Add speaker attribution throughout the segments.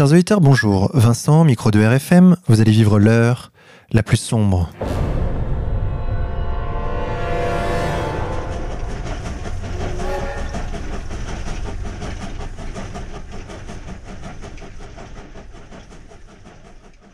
Speaker 1: Chers auditeurs, bonjour. Vincent, micro de RFM, vous allez vivre l'heure la plus sombre.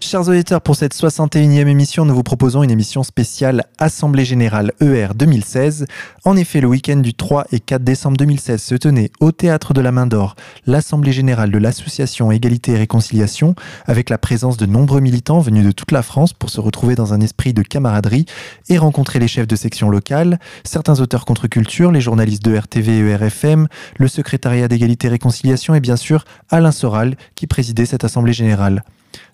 Speaker 1: Chers auditeurs, pour cette 61e émission, nous vous proposons une émission spéciale Assemblée Générale ER 2016. En effet, le week-end du 3 et 4 décembre 2016 se tenait au Théâtre de la Main d'Or l'Assemblée Générale de l'Association Égalité et Réconciliation, avec la présence de nombreux militants venus de toute la France pour se retrouver dans un esprit de camaraderie et rencontrer les chefs de section locale, certains auteurs contre-culture, les journalistes de RTV et ERFM, le secrétariat d'égalité et réconciliation et bien sûr Alain Soral qui présidait cette Assemblée Générale.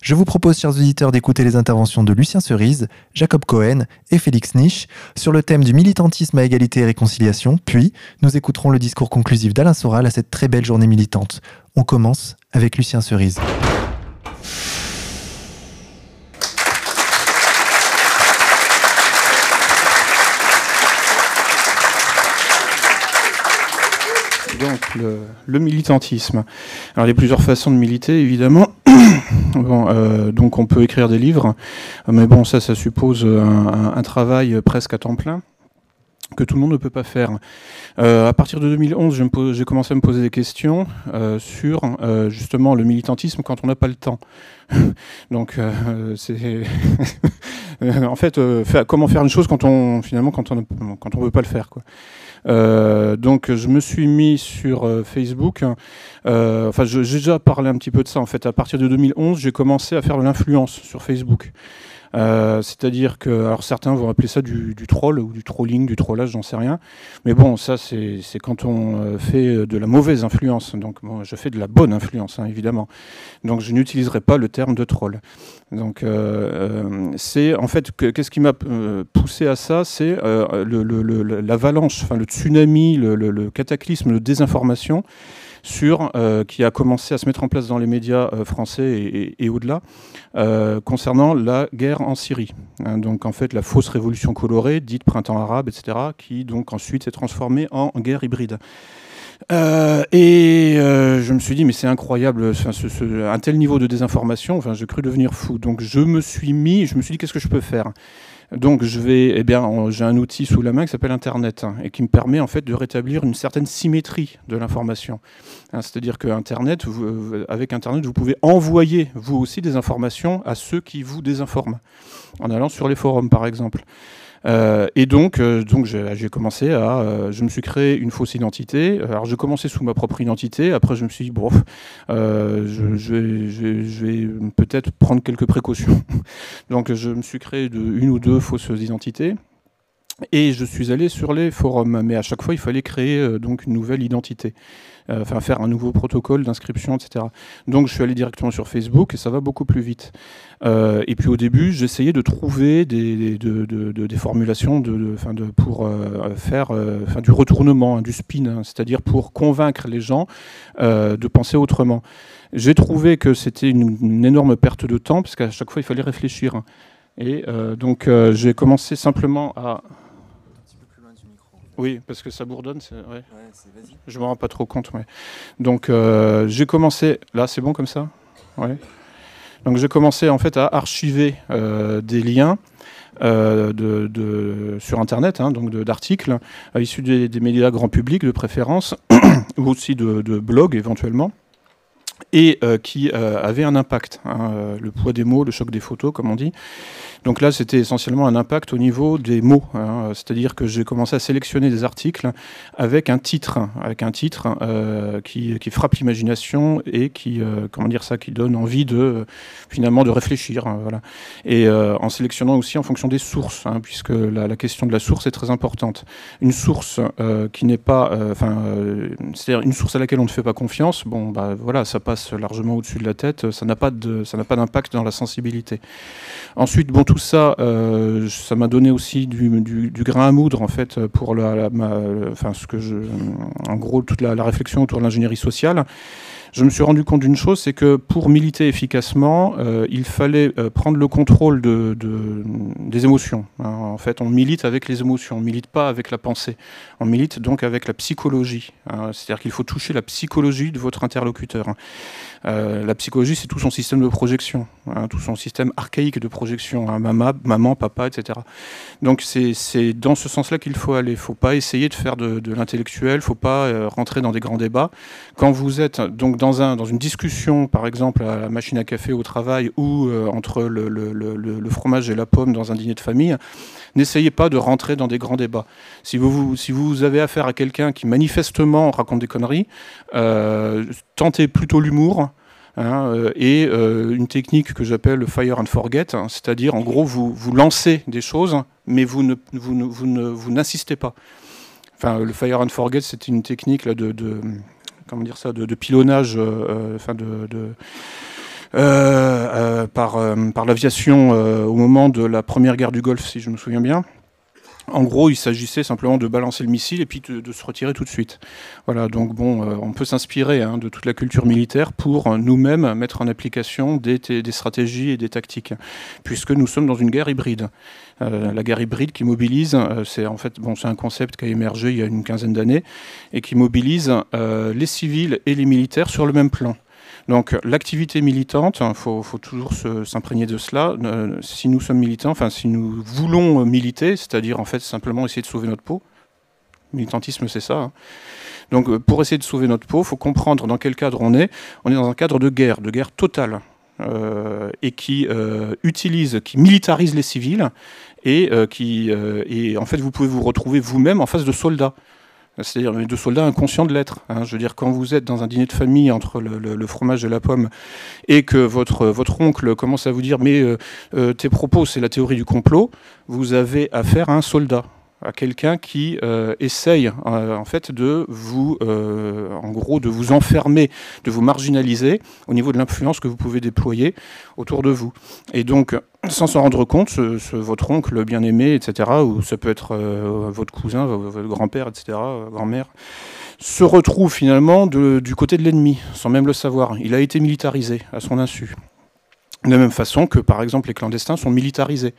Speaker 1: Je vous propose, chers auditeurs, d'écouter les interventions de Lucien Cerise, Jacob Cohen et Félix Niche sur le thème du militantisme à égalité et réconciliation, puis nous écouterons le discours conclusif d'Alain Soral à cette très belle journée militante. On commence avec Lucien Cerise.
Speaker 2: Donc, le, militantisme. Alors, il y a plusieurs façons de militer, évidemment. euh, donc, on peut écrire des livres, mais bon, ça, ça suppose un, travail presque à temps plein que tout le monde ne peut pas faire. Euh, à partir de 2011, j'ai commencé à me poser des questions euh, sur justement le militantisme quand on n'a pas le temps. Donc, c'est en fait comment faire une chose quand on finalement quand on quand on veut pas le faire quoi. Euh, donc je me suis mis sur euh, Facebook. Euh, enfin, j'ai déjà parlé un petit peu de ça en fait. À partir de 2011, j'ai commencé à faire de l'influence sur Facebook. Euh, c'est-à-dire que, alors certains vont appeler ça du, troll ou du trolling, du trollage, j'en sais rien. Mais bon, ça c'est quand on euh, fait de la mauvaise influence. Donc je fais de la bonne influence, hein, évidemment. Donc je n'utiliserai pas le terme de troll. Donc euh, c'est en fait qu'est-ce qui m'a poussé à ça, c'est l'avalanche, enfin le tsunami, le, cataclysme de désinformation sur, euh, qui a commencé à se mettre en place dans les médias euh, français et, au-delà, euh, concernant la guerre en Syrie. Hein, donc en fait la fausse révolution colorée, dite printemps arabe, etc., qui donc ensuite s'est transformée en guerre hybride. et je me suis dit, mais c'est incroyable, un tel niveau de désinformation, enfin, j'ai cru devenir fou. Donc je me suis mis, je me suis dit, qu'est-ce que je peux faire? Donc eh j'ai un outil sous la main qui s'appelle Internet hein, et qui me permet en fait de rétablir une certaine symétrie de l'information. Hein, c'est-à-dire que euh, avec Internet, vous pouvez envoyer vous aussi des informations à ceux qui vous désinforment en allant sur les forums, par exemple. Euh, et donc, euh, donc j'ai commencé à, euh, je me suis créé une fausse identité. Alors, j'ai commencé sous ma propre identité. Après, je me suis dit, bon, je, je, vais, je, vais peut-être prendre quelques précautions. donc, je me suis créé de, une ou deux fausses identités. Et je suis allé sur les forums, mais à chaque fois il fallait créer donc une nouvelle identité. Euh, enfin faire un nouveau protocole d'inscription, etc. Donc je suis allé directement sur Facebook et ça va beaucoup plus vite. Euh, et puis au début, j'essayais de trouver des, des formulations de, pour euh, faire du retournement, hein, du spin, hein, c'est-à-dire pour convaincre les gens de penser autrement. J'ai trouvé que c'était une, énorme perte de temps, parce qu'à chaque fois, il fallait réfléchir. Et donc, j'ai commencé simplement à oui, parce que ça bourdonne. Ouais. je me rends pas trop compte. Donc euh, j'ai commencé. Là, c'est bon comme ça? Ouais. Donc j'ai commencé en fait à archiver euh, des liens. Euh, de, sur Internet, hein, donc d'articles issus des, médias grand public de préférence, ou aussi de, blogs éventuellement, et qui avaient un impact. Hein, le poids des mots, le choc des photos, comme on dit. Donc là, c'était essentiellement un impact au niveau des mots, hein. c'est-à-dire que j'ai commencé à sélectionner des articles avec un titre, avec un titre euh, qui, frappe l'imagination et qui, euh, comment dire ça, qui donne envie de finalement de réfléchir, hein. Et euh, en sélectionnant aussi en fonction des sources, puisque la, question de la source est très importante. Une source qui n'est pas, enfin, c'est-à-dire une source à laquelle on ne fait pas confiance, bon, bah voilà, ça passe largement au-dessus de la tête, ça n'a pas de, ça n'a pas d'impact dans la sensibilité. Ensuite, bon, tout ça, euh, ça m'a donné aussi du, grain à moudre en fait pour la, enfin ce que je, en gros toute la, réflexion autour de l'ingénierie sociale. Je me suis rendu compte d'une chose, c'est que pour militer efficacement, euh, il fallait euh, prendre le contrôle de, des émotions. Hein. En fait, on milite avec les émotions, on milite pas avec la pensée. On milite donc avec la psychologie. Hein. C'est-à-dire qu'il faut toucher la psychologie de votre interlocuteur. Hein. Euh, la psychologie, c'est tout son système de projection, tout son système archaïque de projection, maman, maman, papa, etc. Donc c'est dans ce sens-là qu'il faut aller. Il ne faut pas essayer de faire de, l'intellectuel, il ne faut pas rentrer dans des grands débats. Quand vous êtes donc dans, un, dans une discussion, par exemple à la machine à café au travail ou euh, entre le, fromage et la pomme dans un dîner de famille, n'essayez pas de rentrer dans des grands débats. Si vous, si vous avez affaire à quelqu'un qui manifestement raconte des conneries, euh, tentez plutôt l'humour. Hein, euh, et une technique que j'appelle le fire and forget, hein, c'est-à-dire en gros vous, vous lancez des choses, mais vous ne, vous, n'assistez pas. Enfin, le fire and forget, c'est une technique là, de, comment dire ça, de, pilonnage, euh, euh, enfin de, euh, par, par l'aviation au moment de la première guerre du Golfe, si je me souviens bien. En gros, il s'agissait simplement de balancer le missile et puis de, se retirer tout de suite. Voilà, donc bon, on peut s'inspirer hein, de toute la culture militaire pour nous-mêmes mettre en application des, stratégies et des tactiques, puisque nous sommes dans une guerre hybride. Euh, la guerre hybride qui mobilise, euh, c'est en fait bon, c'est un concept qui a émergé il y a une quinzaine d'années et qui mobilise euh, les civils et les militaires sur le même plan. Donc l'activité militante, il hein, faut, toujours s'imprégner de cela. si nous sommes militants, enfin si nous voulons militer, c'est-à-dire en fait simplement essayer de sauver notre peau, militantisme c'est ça. Hein. Donc pour essayer de sauver notre peau, il faut comprendre dans quel cadre on est. On est dans un cadre de guerre, de guerre totale. Euh, et qui euh, utilise, qui militarise les civils et euh, qui et en fait vous pouvez vous retrouver vous-même en face de soldats. C'est-à-dire de soldats inconscients de l'être. Hein. Je veux dire, quand vous êtes dans un dîner de famille entre le, fromage et la pomme et que votre, votre oncle commence à vous dire Mais tes propos, c'est la théorie du complot, vous avez affaire à un soldat à quelqu'un qui euh, essaye euh, en fait de vous, euh, en gros, de vous enfermer, de vous marginaliser au niveau de l'influence que vous pouvez déployer autour de vous. Et donc, sans s'en rendre compte, ce, votre oncle bien-aimé, etc., ou ça peut être votre cousin, votre grand-père, etc., grand-mère, se retrouve finalement du côté de l'ennemi, sans même le savoir. Il a été militarisé à son insu. De la même façon que, par exemple, les clandestins sont militarisés.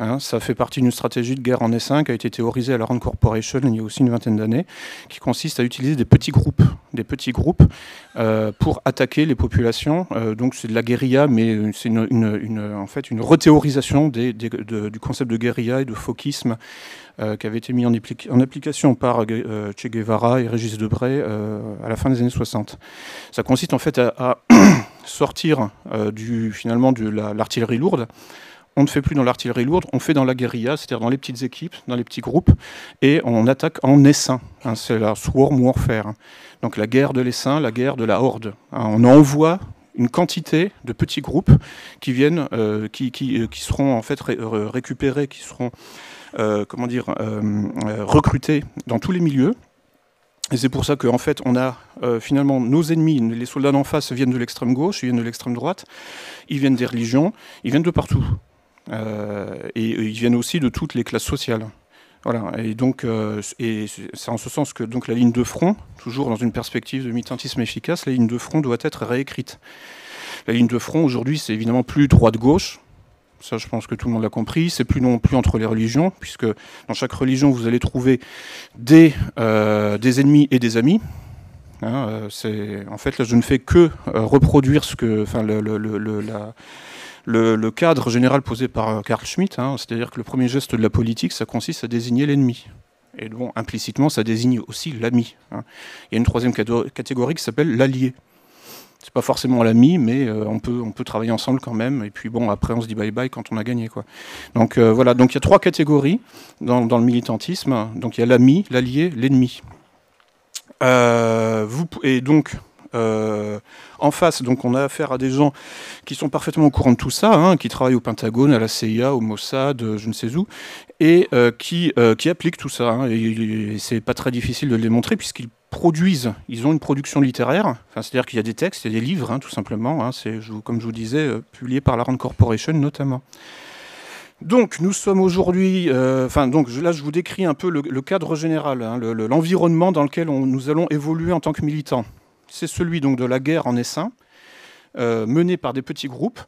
Speaker 2: Hein, ça fait partie d'une stratégie de guerre en S5 qui a été théorisée à la Rand Corporation il y a aussi une vingtaine d'années, qui consiste à utiliser des petits groupes, des petits groupes euh, pour attaquer les populations. Euh, donc c'est de la guérilla, mais c'est une, en fait une rethéorisation du concept de guérilla et de fauquisme euh, qui avait été mis en, application par Che Guevara et Régis Debray à la fin des années 60. Ça consiste en fait à, sortir finalement de l'artillerie lourde on ne fait plus dans l'artillerie lourde, on fait dans la guérilla, c'est-à-dire dans les petites équipes, dans les petits groupes, et on attaque en essaim. Hein, c'est la swarm warfare. Donc la guerre de l'essaim, la guerre de la horde. Hein, on envoie une quantité de petits groupes qui viennent, euh, qui, euh, qui, seront en fait récupérés, qui seront euh, comment dire, recrutés dans tous les milieux. Et c'est pour ça qu'en fait, on a finalement nos ennemis, les soldats d'en face viennent de l'extrême gauche, ils viennent de l'extrême droite, ils viennent des religions, ils viennent de partout. Euh, et ils viennent aussi de toutes les classes sociales. Voilà, et donc euh, c'est en ce sens que donc la ligne de front, toujours dans une perspective de militantisme efficace, la ligne de front doit être réécrite. La ligne de front aujourd'hui, c'est évidemment plus droite-gauche. Ça, je pense que tout le monde l'a compris. C'est plus non plus entre les religions, puisque dans chaque religion, vous allez trouver des, euh, des ennemis et des amis. Hein, c'est en fait là, je ne fais que reproduire ce que, le, cadre général posé par euh, Carl Schmitt, hein, c'est-à-dire que le premier geste de la politique, ça consiste à désigner l'ennemi. Et bon, implicitement, ça désigne aussi l'ami. Hein. Il y a une troisième catégorie qui s'appelle l'allié. C'est pas forcément l'ami, mais euh, on, peut, on peut travailler ensemble quand même. Et puis bon, après, on se dit bye bye quand on a gagné. Quoi. Donc euh, voilà, donc il y a trois catégories dans, le militantisme. Donc il y a l'ami, l'allié, l'ennemi. et donc, en face, donc on a affaire à des gens qui sont parfaitement au courant de tout ça, hein, qui travaillent au Pentagone, à la CIA, au Mossad, je ne sais où, et euh, qui, euh, qui appliquent tout ça. Hein, et, c'est pas très difficile de le démontrer puisqu'ils produisent, ils ont une production littéraire, c'est-à-dire qu'il y a des textes, il y a des livres, hein, tout simplement. comme je vous disais, publié par la Rand Corporation notamment. Donc nous sommes aujourd'hui, enfin donc là je vous décris un peu le, cadre général, l'environnement dans lequel nous allons évoluer en tant que militants. C'est celui donc de la guerre en essaim, menée par des petits groupes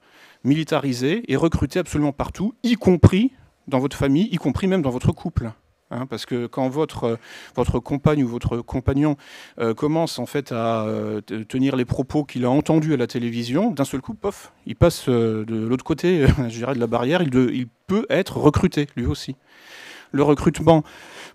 Speaker 2: militarisés et recrutés absolument partout, y compris dans votre famille, y compris même dans votre couple. Hein, parce que quand votre, votre compagne ou votre compagnon euh, commence en fait à euh, tenir les propos qu'il a entendus à la télévision, d'un seul coup, pof, il passe euh, de l'autre côté je dirais, de la barrière, il, peut être recruté lui aussi. Le recrutement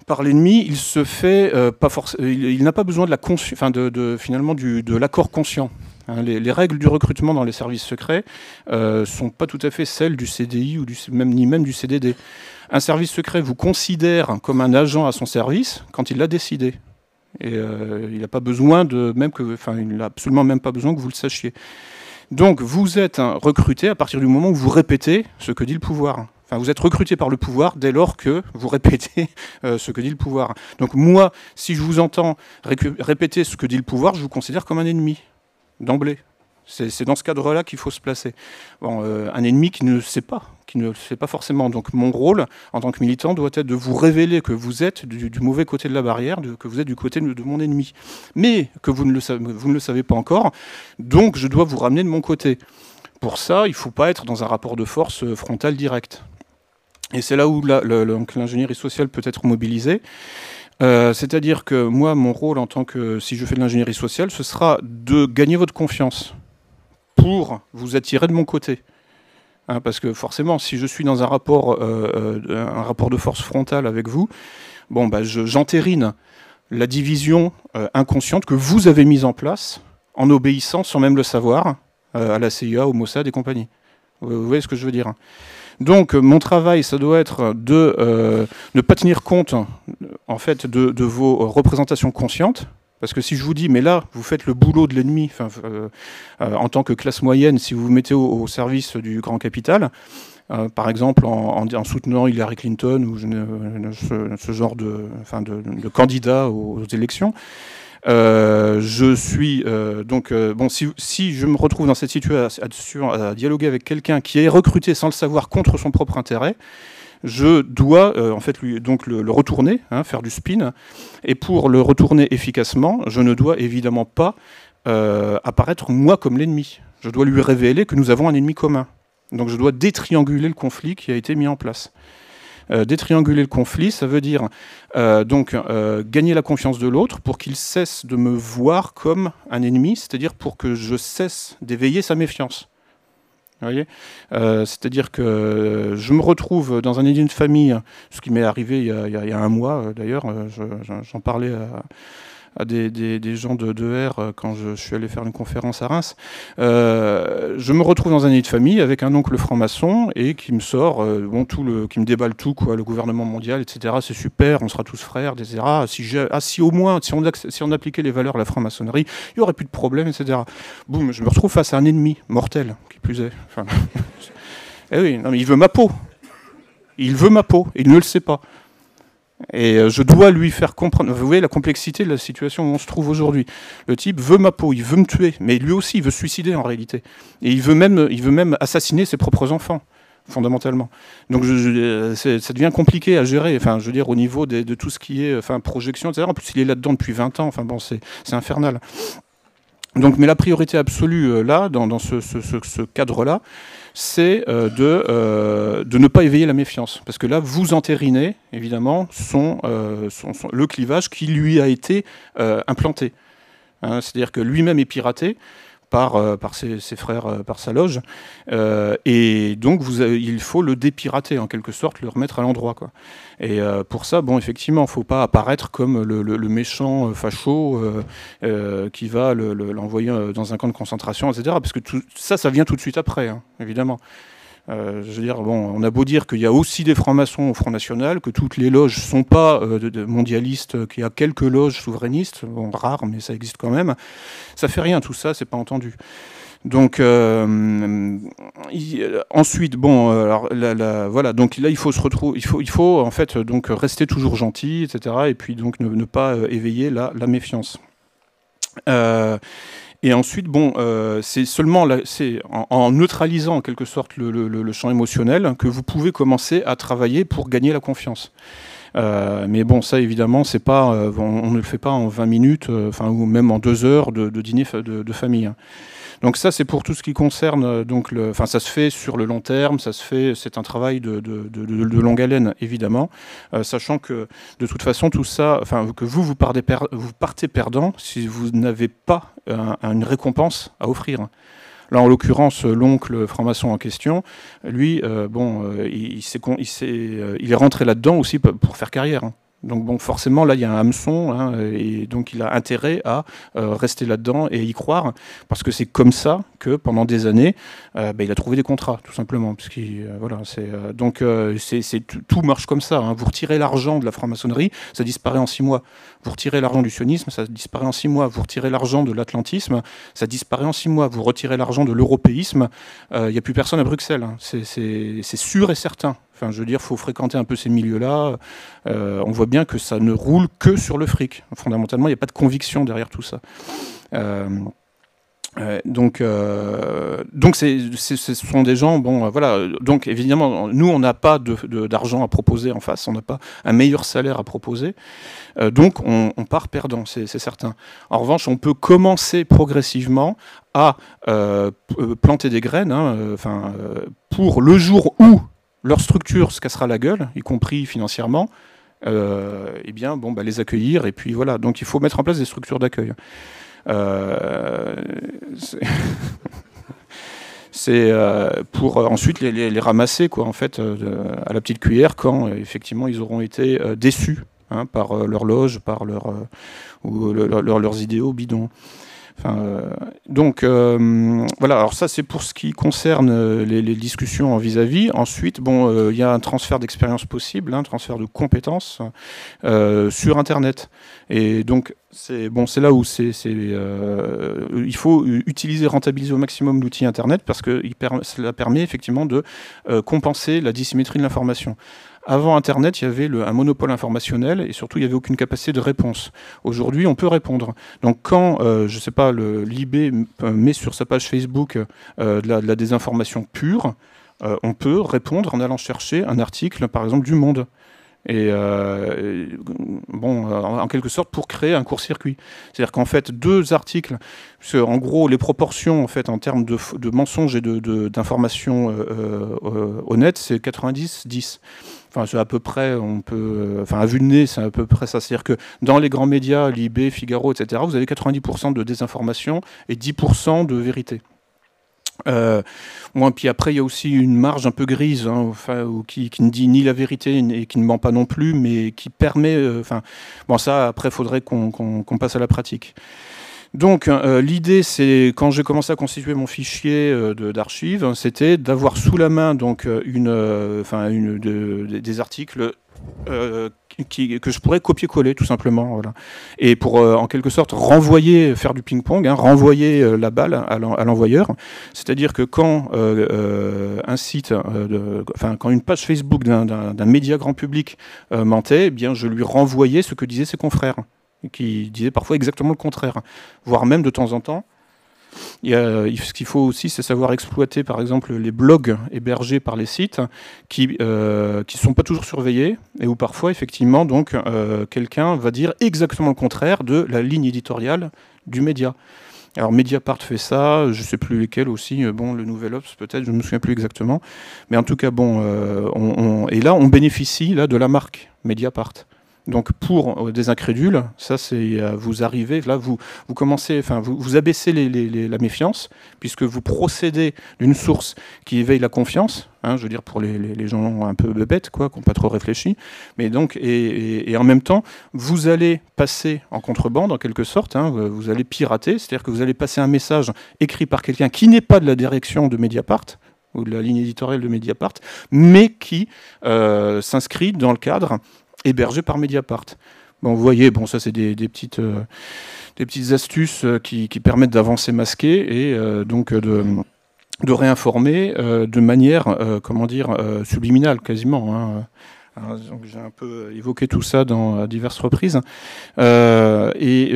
Speaker 2: par l'ennemi, il se fait pas forcément, il, n'a pas besoin de la de, finalement de l'accord conscient. Hein. les, règles du recrutement dans les services secrets ne sont pas tout à fait celles du CDI ou du, même, ni même du CDD. Un service secret vous considère comme un agent à son service quand il l'a décidé. Et euh, il n'a pas besoin de même que, enfin, il n'a absolument même pas besoin que vous le sachiez. Donc vous êtes recruté à partir du moment où vous répétez ce que dit le pouvoir. Enfin, vous êtes recruté par le pouvoir dès lors que vous répétez euh, ce que dit le pouvoir. Donc moi, si je vous entends répéter ce que dit le pouvoir, je vous considère comme un ennemi d'emblée. C'est dans ce cadre-là qu'il faut se placer. Bon, euh, un ennemi qui ne sait pas, qui ne le sait pas forcément. Donc mon rôle en tant que militant doit être de vous révéler que vous êtes du, mauvais côté de la barrière, que vous êtes du côté de, mon ennemi. Mais que vous ne, le savez, vous ne le savez pas encore, donc je dois vous ramener de mon côté. Pour ça, il ne faut pas être dans un rapport de force euh, frontal direct. Et c'est là où l'ingénierie sociale peut être mobilisée. Euh, c'est-à-dire que moi, mon rôle en tant que, si je fais de l'ingénierie sociale, ce sera de gagner votre confiance pour vous attirer de mon côté. Hein, parce que forcément, si je suis dans un rapport, euh, euh, un rapport de force frontale avec vous, bon, bah, j'entérine la division inconsciente que vous avez mise en place en obéissant sans même le savoir à la CIA, au Mossad et compagnie. Vous voyez ce que je veux dire hein. Donc mon travail, ça doit être de ne pas tenir compte en fait de vos représentations conscientes, parce que si je vous dis, mais là, vous faites le boulot de l'ennemi, euh, euh, en tant que classe moyenne, si vous vous mettez au, service du grand capital, euh, par exemple en, soutenant Hillary Clinton ou ce, genre de, candidat aux, élections, je suis donc bon si, je me retrouve dans cette situation à dialoguer avec quelqu'un qui est recruté sans le savoir contre son propre intérêt, je dois euh, en fait lui, donc le, retourner, hein, faire du spin. Et pour le retourner efficacement, je ne dois évidemment pas euh, apparaître moi comme l'ennemi. Je dois lui révéler que nous avons un ennemi commun. Donc je dois détrianguler le conflit qui a été mis en place. Euh, détrianguler le conflit, ça veut dire donc gagner la confiance de l'autre pour qu'il cesse de me voir comme un ennemi, c'est-à-dire pour que je cesse d'éveiller sa méfiance. Euh, c'est-à-dire que je me retrouve dans un idée de famille, ce qui m'est arrivé il y, a, un mois euh, d'ailleurs, euh, j'en parlais à, à des, des, gens de, de R quand je, suis allé faire une conférence à Reims. Euh, je me retrouve dans un nid de famille avec un oncle franc-maçon et qui me sort, euh, bon, tout le, qui me déballe tout, quoi, le gouvernement mondial, etc. C'est super, on sera tous frères, etc. Si, ah, si au moins, si on, si on appliquait les valeurs de la franc-maçonnerie, il n'y aurait plus de problème, etc. Boum, je me retrouve face à un ennemi mortel, qui plus est. Eh oui, non, mais il veut ma peau. Il veut ma peau, il ne le sait pas. Et euh, je dois lui faire comprendre. Vous voyez la complexité de la situation où on se trouve aujourd'hui. Le type veut ma peau, il veut me tuer, mais lui aussi il veut se suicider en réalité. Et il veut même, il veut même assassiner ses propres enfants, fondamentalement. Donc je, ça devient compliqué à gérer. Enfin, je veux dire au niveau de tout ce qui est, enfin projection, etc. En plus, il est là-dedans depuis 20 ans. Enfin bon, c'est infernal. Donc, mais la priorité absolue euh, là, dans, ce cadre-là, c'est euh, de, euh, de ne pas éveiller la méfiance. Parce que là, vous entérinez, évidemment, euh, le clivage qui lui a été implanté. Hein, c'est-à-dire que lui-même est piraté par, par ses, frères, par sa loge. et donc, il faut le dépirater, en quelque sorte, le remettre à l'endroit. Et pour ça, bon, effectivement, il ne faut pas apparaître comme le, le, méchant facho qui va l'envoyer dans un camp de concentration, etc. Parce que tout, ça, ça vient tout de suite après, hein, évidemment. Je veux dire, bon, on a beau dire qu'il y a aussi des francs-maçons au Front National, que toutes les loges ne sont pas de, mondialistes, qu'il y a quelques loges souverainistes, rares, mais ça existe quand même. Ça fait rien, tout ça, c'est pas entendu. Donc euh, ensuite, bon, euh, voilà, donc là il faut se retrouver, il faut, il faut en fait donc rester toujours gentil, etc. Et puis donc ne, pas euh, éveiller la, méfiance. Et ensuite, bon, c'est seulement en, neutralisant en quelque sorte le, champ émotionnel que vous pouvez commencer à travailler pour gagner la confiance. mais bon, ça évidemment, c'est pas, on, ne le fait pas en 20 minutes, ou même en deux heures de, dîner de, famille. Donc ça, c'est pour tout ce qui concerne euh, donc le, enfin ça se fait sur le long terme, ça se fait, c'est un travail de, longue haleine évidemment, euh, sachant que de toute façon tout ça, enfin que vous vous partez, vous partez perdant si vous n'avez pas une récompense à offrir. Là, en l'occurrence, l'oncle franc-maçon en question, lui, euh, bon, il, il, il, est rentré là-dedans aussi pour faire carrière. Hein. Donc bon, forcément, là, il y a un hameçon, hein, et donc il a intérêt à euh, rester là-dedans et y croire, parce que c'est comme ça que pendant des années, euh, bah, il a trouvé des contrats, tout simplement. Parce euh, voilà, donc tout marche comme ça. Hein. Vous retirez l'argent de la franc-maçonnerie, ça disparaît en six mois. Vous retirez l'argent du sionisme, ça disparaît en six mois. Vous retirez l'argent de l'atlantisme, ça disparaît en six mois. Vous retirez l'argent de l'européisme, il n'y a plus personne à Bruxelles. Hein. C'est sûr et certain. Enfin, je veux dire, faut fréquenter un peu ces milieux-là. Euh, on voit bien que ça ne roule que sur le fric. Fondamentalement, il n'y a pas de conviction derrière tout ça. Euh, euh, donc, donc ce sont des gens, bon, voilà. Donc, évidemment, nous, on n'a pas d'argent à proposer en face, on n'a pas un meilleur salaire à proposer. donc, on, part perdant, c'est certain. En revanche, on peut commencer progressivement à planter des graines, hein, enfin, pour le jour où leur structure se cassera la gueule, y compris financièrement, euh, eh bien, bon, bah, les accueillir, et puis voilà. Donc il faut mettre en place des structures d'accueil. Euh, c'est euh, pour ensuite les, ramasser, quoi, en fait, à la petite cuillère, quand effectivement ils auront été déçus hein, par leur loge, par leur, ou leurs idéaux bidons. Euh, donc euh, voilà, alors ça c'est pour ce qui concerne euh, les, discussions en vis-à-vis. Ensuite, bon, il y a un transfert d'expérience possible, un transfert de compétences sur Internet. Et donc c'est bon, là où c'est, il faut utiliser, rentabiliser au maximum l'outil Internet parce que cela permet effectivement de compenser la dissymétrie de l'information. Avant Internet, il y avait un monopole informationnel et surtout, il n'y avait aucune capacité de réponse. Aujourd'hui, on peut répondre. Donc, quand, euh, je ne sais pas, l'IB euh, met sur sa page Facebook euh, de, la, désinformation pure, on peut répondre en allant chercher un article, par exemple, du Monde. Et bon, en quelque sorte, pour créer un court-circuit. C'est-à-dire qu'en fait, deux articles, en gros, les proportions en fait en termes de, mensonges et d'informations honnêtes, c'est 90-10. Enfin, à peu près, on peut, euh, enfin, à vue de nez, c'est à peu près ça. C'est-à-dire que dans les grands médias, Libé, Figaro, etc., vous avez 90% de désinformation et 10% de vérité. Euh, puis après, il y a aussi une marge un peu grise, hein, enfin, qui, ne dit ni la vérité et qui ne ment pas non plus, mais qui permet. Euh, enfin, bon, ça, après, faudrait qu'on passe à la pratique. Donc euh, l'idée, c'est quand j'ai commencé à constituer mon fichier euh, d'archives, c'était d'avoir sous la main donc une, une des articles que je pourrais copier-coller tout simplement, et pour en quelque sorte renvoyer, faire du ping-pong, hein, renvoyer la balle à l'envoyeur. C'est-à-dire que quand un site, enfin quand une page Facebook d'un média grand public mentait, eh bien je lui renvoyais ce que disaient ses confrères qui disait parfois exactement le contraire, voire même de temps en temps. Ce qu'il faut aussi, c'est savoir exploiter, par exemple, les blogs hébergés par les sites qui ne euh, sont pas toujours surveillés et où parfois, effectivement, donc euh, quelqu'un va dire exactement le contraire de la ligne éditoriale du média. Alors Mediapart fait ça, je ne sais plus lesquels aussi, euh, bon le Nouvel Ops peut-être, je ne me souviens plus exactement, mais en tout cas bon, et là on bénéficie là de la marque Mediapart. Donc pour euh, des incrédules, ça c'est euh, vous arrivez là vous vous commencez enfin vous, vous abaissez la méfiance puisque vous procédez d'une source qui éveille la confiance. Hein, je veux dire pour les, gens un peu bêtes quoi, qui n'ont pas trop réfléchi. Mais donc et, en même temps vous allez passer en contrebande en quelque sorte. Hein, vous allez pirater, c'est-à-dire que vous allez passer un message écrit par quelqu'un qui n'est pas de la direction de Mediapart ou de la ligne éditoriale de Mediapart, mais qui euh, s'inscrit dans le cadre hébergé par Mediapart. Bon, vous voyez, bon, ça c'est des, petites, euh, des petites astuces euh, qui, permettent d'avancer masqué et euh, donc de, de réinformer de manière, comment dire, subliminale quasiment. Hein. J'ai un peu évoqué tout ça dans, à diverses reprises. et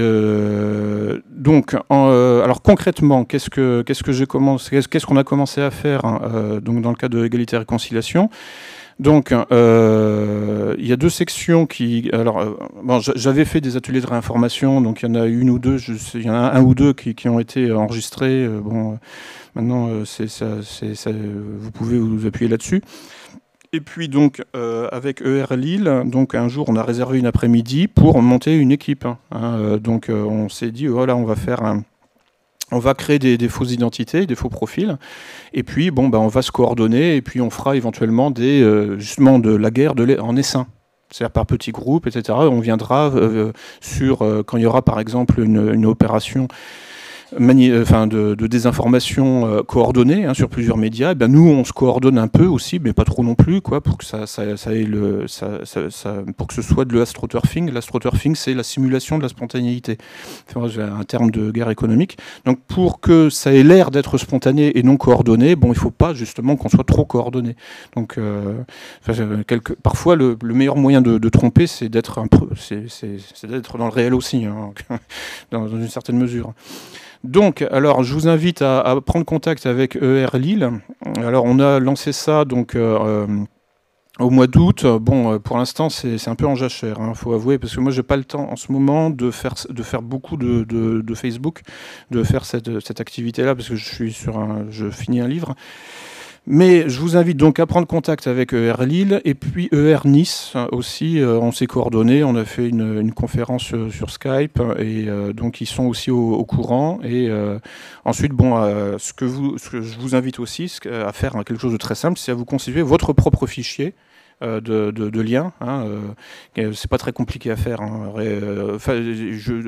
Speaker 2: donc, alors concrètement, qu'est-ce que qu'est-ce que j'ai commencé, qu'est-ce qu'on a commencé à faire hein, donc dans le cadre de l'égalité et réconciliation? Donc, euh, il y a deux sections qui. Alors, euh, bon, j'avais fait des ateliers de réinformation, donc il y en a une ou deux, il y en a un ou deux qui, ont été enregistrés. Euh, bon, maintenant, ça, vous pouvez vous appuyer là-dessus. Et puis donc avec ER Lille, donc un jour on a réservé une après-midi pour monter une équipe. Hein. donc on s'est dit voilà on va faire un, on va créer des, fausses identités, des faux profils, et puis bon, ben, on va se coordonner, et puis on fera éventuellement des, euh, justement de la guerre en essaim. C'est-à-dire par petits groupes, etc. On viendra euh, sur, euh, quand il y aura par exemple une, opération enfin, de, désinformation euh, coordonnée hein, sur plusieurs médias, eh ben nous on se coordonne un peu aussi, mais pas trop non plus, quoi, pour que ça, pour que ce soit de l'astroturfing. L'astroturfing, c'est la simulation de la spontanéité. C'est un terme de guerre économique. Donc pour que ça ait l'air d'être spontané et non coordonné, bon, il faut pas justement qu'on soit trop coordonné. Donc euh, parfois le, meilleur moyen de, tromper, c'est d'être dans le réel aussi, hein, dans une certaine mesure. Donc, alors, je vous invite à, prendre contact avec ER Lille. Alors, on a lancé ça donc euh, euh, au mois d'août. Bon, euh, pour l'instant, c'est un peu en jachère, il hein, faut avouer, parce que moi, j'ai pas le temps en ce moment de faire, de faire beaucoup de, de, Facebook, de faire cette, cette activité-là, parce que je suis sur un, je finis un livre. Mais je vous invite donc à prendre contact avec ER Lille et puis ER Nice aussi. Euh, on s'est coordonné, on a fait une, conférence euh, sur Skype et euh, donc ils sont aussi au, courant. Et ensuite, bon, ce, que je vous invite aussi à faire quelque chose de très simple, c'est à vous constituer votre propre fichier. De, de, liens. Hein, c'est pas très compliqué à faire. Hein.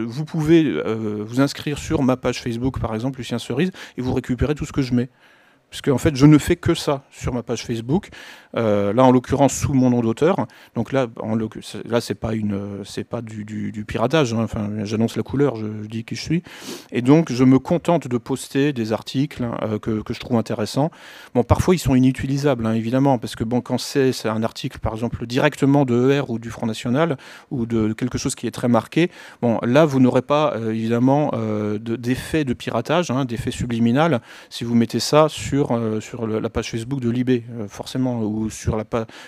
Speaker 2: vous pouvez vous inscrire sur ma page Facebook, par exemple, Lucien Cerise, et vous récupérez tout ce que je mets puisque en fait je ne fais que ça sur ma page Facebook. Euh, là en l'occurrence sous mon nom d'auteur. Donc là, en là c'est pas une, c'est pas du, piratage. Hein. Enfin, j'annonce la couleur, je, dis qui je suis. Et donc je me contente de poster des articles euh, que, que, je trouve intéressants. Bon, parfois ils sont inutilisables, hein, évidemment, parce que bon, quand c'est un article par exemple directement de ER ou du Front National ou de quelque chose qui est très marqué, bon là vous n'aurez pas euh, évidemment d'effet de, piratage, hein, d'effet subliminal si vous mettez ça sur sur, la page Facebook de Libé, forcément, sur la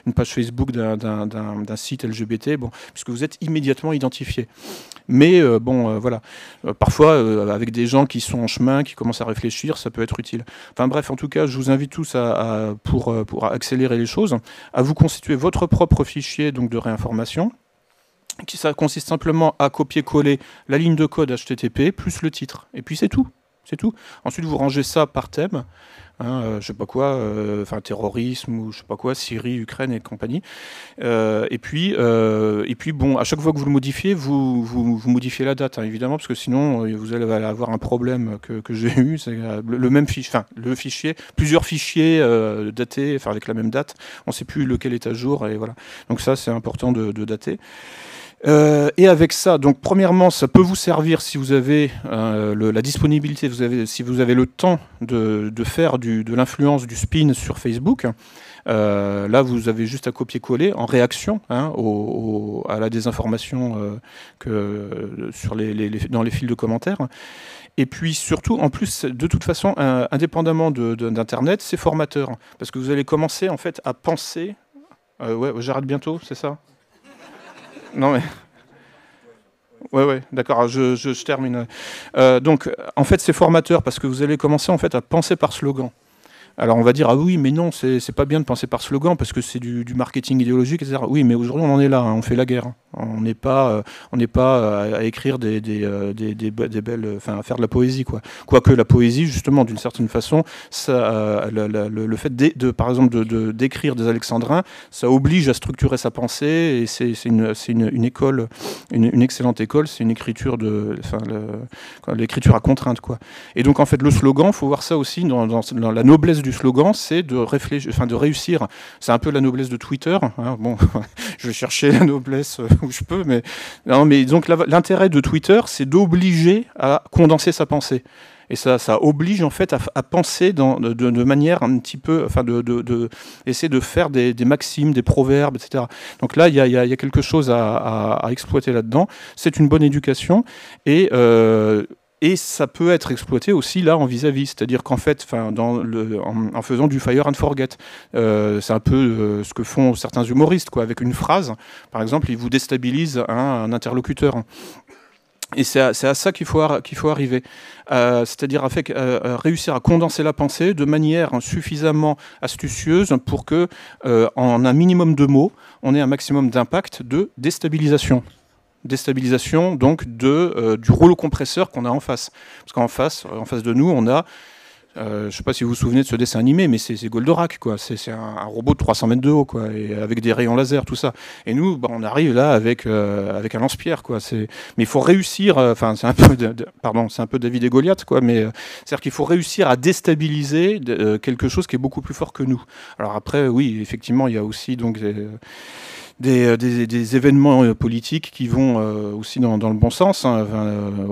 Speaker 2: une page Facebook d'un site LGBT, bon, puisque vous êtes immédiatement identifié. Mais euh, bon, voilà, parfois avec des gens qui sont en chemin, qui commencent à réfléchir, ça peut être utile. Enfin bref, en tout cas, je vous invite tous à, pour, pour accélérer les choses, à vous constituer votre propre fichier donc de réinformation qui ça consiste simplement à copier-coller la ligne de code HTTP plus le titre. Et puis c'est tout. C'est tout. Ensuite, vous rangez ça par thème. Hein, euh, je sais pas quoi, euh, enfin terrorisme ou je sais pas quoi, Syrie, Ukraine et compagnie. Euh, et puis, et puis bon, à chaque fois que vous le modifiez, vous, vous, modifiez la date, hein, évidemment, parce que sinon vous allez avoir un problème que, j'ai eu, c'est le, même fichier, enfin le fichier, plusieurs fichiers datés, enfin avec la même date, on ne sait plus lequel est à jour et voilà. Donc ça, c'est important de dater. Euh, et avec ça, donc premièrement, ça peut vous servir si vous avez euh, la disponibilité, si vous avez le temps de, faire de l'influence du spin sur Facebook. Euh, là, vous avez juste à copier-coller en réaction hein, à la désinformation dans les fils de commentaires. Et puis surtout, en plus, de toute façon, indépendamment d'Internet, c'est formateur. Parce que vous allez commencer en fait à penser... ouais, j'arrête bientôt, c'est ça? Non mais. Ouais, ouais, d'accord, je, je, termine. Euh, donc, en fait, c'est formateur parce que vous allez commencer en fait à penser par slogan. Alors on va dire, ah oui, mais non, c'est pas bien de penser par slogan parce que c'est du, marketing idéologique, etc. Oui, mais aujourd'hui on en est là, hein, on fait la guerre. On n'est pas, euh, pas euh, à, écrire des, des, euh, des, des, belles, enfin à faire de la poésie, quoi. Quoique la poésie, justement, d'une certaine façon, ça, le, fait de, par exemple, de d'écrire des alexandrins, ça oblige à structurer sa pensée et c'est une, une, une, école, une, excellente école, c'est une écriture de, enfin l'écriture à contrainte, quoi. Et donc en fait le slogan, faut voir ça aussi dans, dans, dans la noblesse du slogan, c'est de réfléchir, enfin de réussir. C'est un peu la noblesse de Twitter. Hein. Bon, je vais chercher la noblesse euh, où je peux, mais non, mais donc l'intérêt de Twitter, c'est d'obliger à condenser sa pensée. Et ça, ça oblige en fait à, penser dans, de, manière un petit peu, enfin, de, essayer de faire des, maximes, des proverbes, etc. Donc là, il y quelque chose à, à, exploiter là-dedans. C'est une bonne éducation et euh, et ça peut être exploité aussi là en vis-à-vis, c'est-à-dire qu'en fait, en, faisant du fire and forget, euh, c'est un peu euh, ce que font certains humoristes, quoi, avec une phrase, par exemple, ils vous déstabilisent un, interlocuteur. Et c'est à, ça qu'il faut, arriver. Euh, c'est-à-dire réussir à condenser la pensée de manière suffisamment astucieuse pour que, en un minimum de mots, on ait un maximum d'impact de déstabilisation déstabilisation donc de, euh, du rouleau compresseur qu'on a en face. Parce qu'en face, en face de nous, on a, euh, je ne sais pas si vous vous souvenez de ce dessin animé, mais c'est Goldorak, quoi. C'est un, robot de 300 mètres de haut, quoi, et avec des rayons laser, tout ça. Et nous, bah, on arrive là avec, euh, avec un lance-pierre, quoi. Mais il faut réussir, enfin, c'est un peu, pardon, c'est un peu David et Goliath, quoi, mais c'est-à-dire qu'il faut réussir à déstabiliser quelque chose qui est beaucoup plus fort que nous. Alors après, oui, effectivement, il y a aussi donc euh, des, des, événements euh, politiques qui vont euh, aussi dans, dans, le bon sens, hein,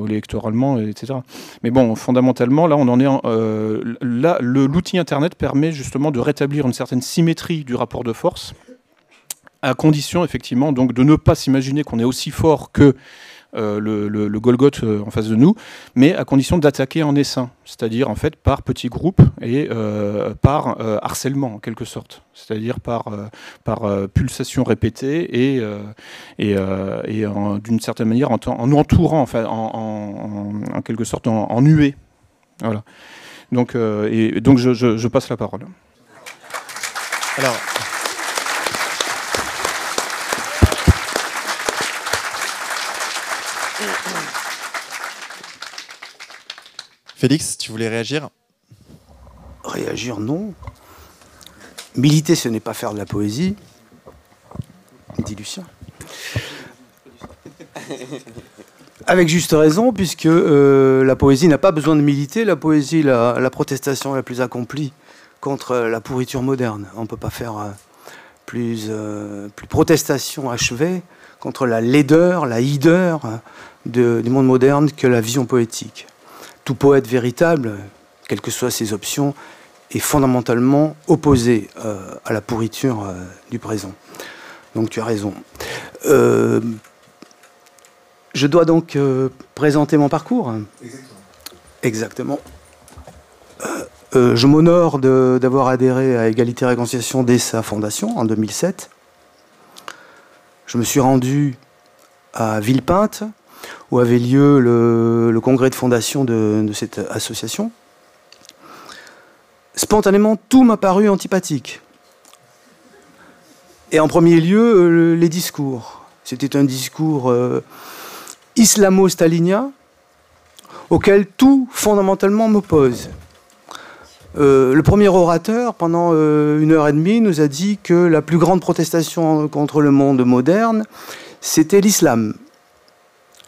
Speaker 2: électoralement, etc. Mais bon, fondamentalement, là, on en est en, là, l'outil Internet permet justement de rétablir une certaine symétrie du rapport de force, à condition effectivement donc de ne pas s'imaginer qu'on est aussi fort que euh, le, le, Golgoth euh, en face de nous, mais à condition d'attaquer en essaim, c'est-à-dire en fait par petits groupes et euh, par harcèlement en quelque sorte, c'est-à-dire par, par pulsation répétée et, et, et d'une certaine manière en, en entourant, enfin, en, quelque sorte en, nuée. Voilà. Donc, donc je, je passe la parole.
Speaker 1: Alors, Félix, tu voulais réagir?
Speaker 3: Réagir, non. Militer, ce n'est pas faire de la poésie, dit Lucien. Avec juste raison, puisque euh, la poésie n'a pas besoin de militer. La poésie, la, la, protestation la plus accomplie contre la pourriture moderne. On ne peut pas faire euh, plus, euh, plus protestation achevée contre la laideur, la hideur du monde moderne que la vision poétique tout poète véritable, quelles que soient ses options, est fondamentalement opposé euh, à la pourriture euh, du présent. Donc tu as raison. Euh, je dois donc présenter mon parcours. Exactement. je m'honore d'avoir adhéré à Égalité et Réconciliation dès sa fondation en 2007. Je me suis rendu à Villepinte, où avait lieu le, congrès de fondation de, cette association, spontanément, tout m'a paru antipathique. Et en premier lieu, euh, les discours. C'était un discours euh, islamo-stalinien auquel tout fondamentalement m'oppose. Euh, le premier orateur, pendant une heure et demie, nous a dit que la plus grande protestation contre le monde moderne, c'était l'islam.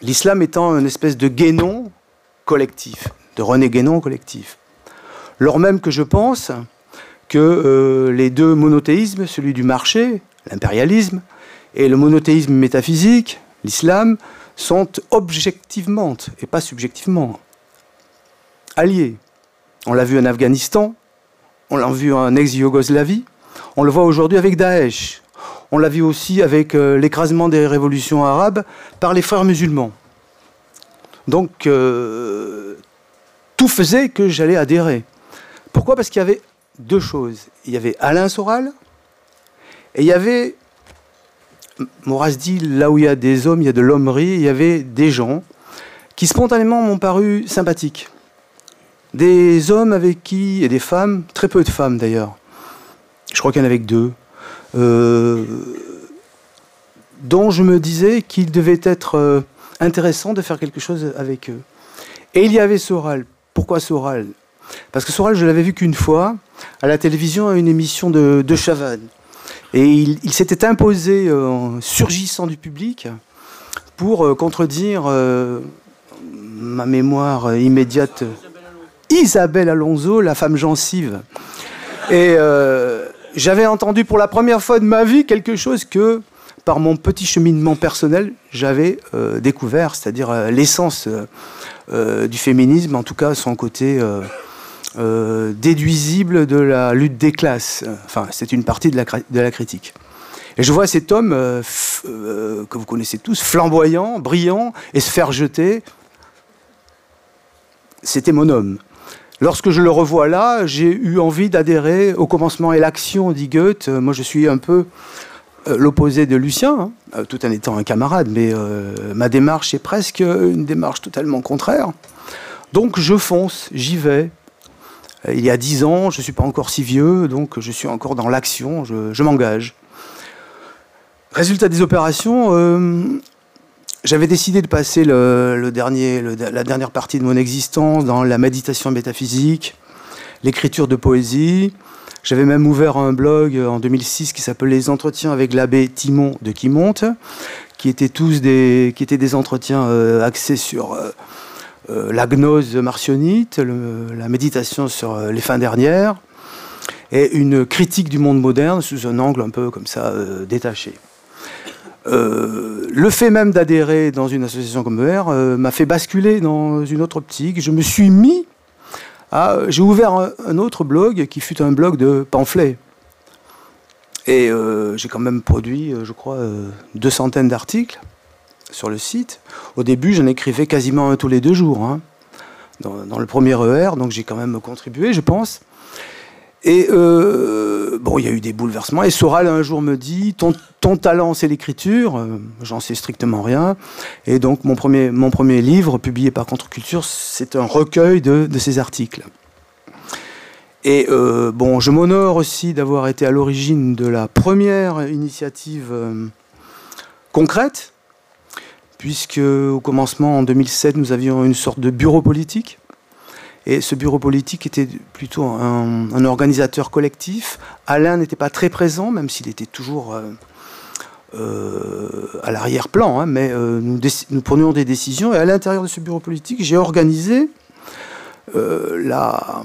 Speaker 3: L'islam étant une espèce de guénon collectif, de René Guénon collectif. Lors même que je pense que euh, les deux monothéismes, celui du marché, l'impérialisme, et le monothéisme métaphysique, l'islam, sont objectivement et pas subjectivement alliés. On l'a vu en Afghanistan, on l'a vu en ex-Yougoslavie, on le voit aujourd'hui avec Daesh. On l'a vu aussi avec euh, l'écrasement des révolutions arabes par les frères musulmans. Donc, euh, tout faisait que j'allais adhérer. Pourquoi? Parce qu'il y avait deux choses. Il y avait Alain Soral et il y avait, Maurras dit, là où il y a des hommes, il y a de l'hommerie, il y avait des gens qui spontanément m'ont paru sympathiques. Des hommes avec qui, et des femmes, très peu de femmes d'ailleurs. Je crois qu'il y en avait que deux. Euh, dont je me disais qu'il devait être euh, intéressant de faire quelque chose avec eux. Et il y avait Soral. Pourquoi Soral? Parce que Soral, je l'avais vu qu'une fois à la télévision à une émission de, de Chavannes. Et il, s'était imposé euh, en surgissant du public pour contredire ma mémoire immédiate. Isabelle Alonso, la femme gencive. J'avais entendu pour la première fois de ma vie quelque chose que, par mon petit cheminement personnel, j'avais euh, découvert, c'est-à-dire euh, l'essence euh, du féminisme, en tout cas son côté déduisible de la lutte des classes. Enfin, c'est une partie de la, de la, critique. Et je vois cet homme que vous connaissez tous, flamboyant, brillant, et se faire jeter c'était mon homme. Lorsque je le revois là, j'ai eu envie d'adhérer au commencement et l'action, dit Goethe. Moi, je suis un peu euh, l'opposé de Lucien, hein, euh, tout en étant un camarade, mais euh, ma démarche est presque une démarche totalement contraire. Donc je fonce, j'y vais. Il y a dix ans, je ne suis pas encore si vieux, donc je suis encore dans l'action, je, m'engage. Résultat des opérations, j'avais décidé de passer le, la dernière partie de mon existence dans la méditation métaphysique, l'écriture de poésie, j'avais même ouvert un blog en 2006 qui s'appelait Les entretiens avec l'abbé Timon de Quimonte, qui étaient tous des, qui étaient des entretiens euh, axés sur euh, euh, la gnose martionnite, la méditation sur les fins dernières, et une critique du monde moderne sous un angle un peu comme ça détaché. Le fait même d'adhérer dans une association comme ER m'a fait basculer dans une autre optique. Je me suis mis ah, j'ai ouvert un, autre blog qui fut un blog de pamphlets. Et euh, j'ai quand même produit, euh, je crois, euh, deux centaines d'articles sur le site. Au début, j'en écrivais quasiment un tous les deux jours, hein, dans, le premier ER, donc j'ai quand même contribué, je pense. Et euh, bon, il y a eu des bouleversements. Et Soral un jour me dit ton, ton talent, c'est l'écriture. Euh, j'en sais strictement rien. Et donc, mon premier, mon premier livre, publié par Contre-Culture, c'est un recueil de, de ces articles. Et euh, bon, je m'honore aussi d'avoir été à l'origine de la première initiative concrète, puisque au commencement, en 2007, nous avions une sorte de bureau politique et ce bureau politique était plutôt un, organisateur collectif. Alain n'était pas très présent, même s'il était toujours euh, euh, à l'arrière-plan, hein, mais euh, nous, prenions des décisions. Et à l'intérieur de ce bureau politique, j'ai organisé la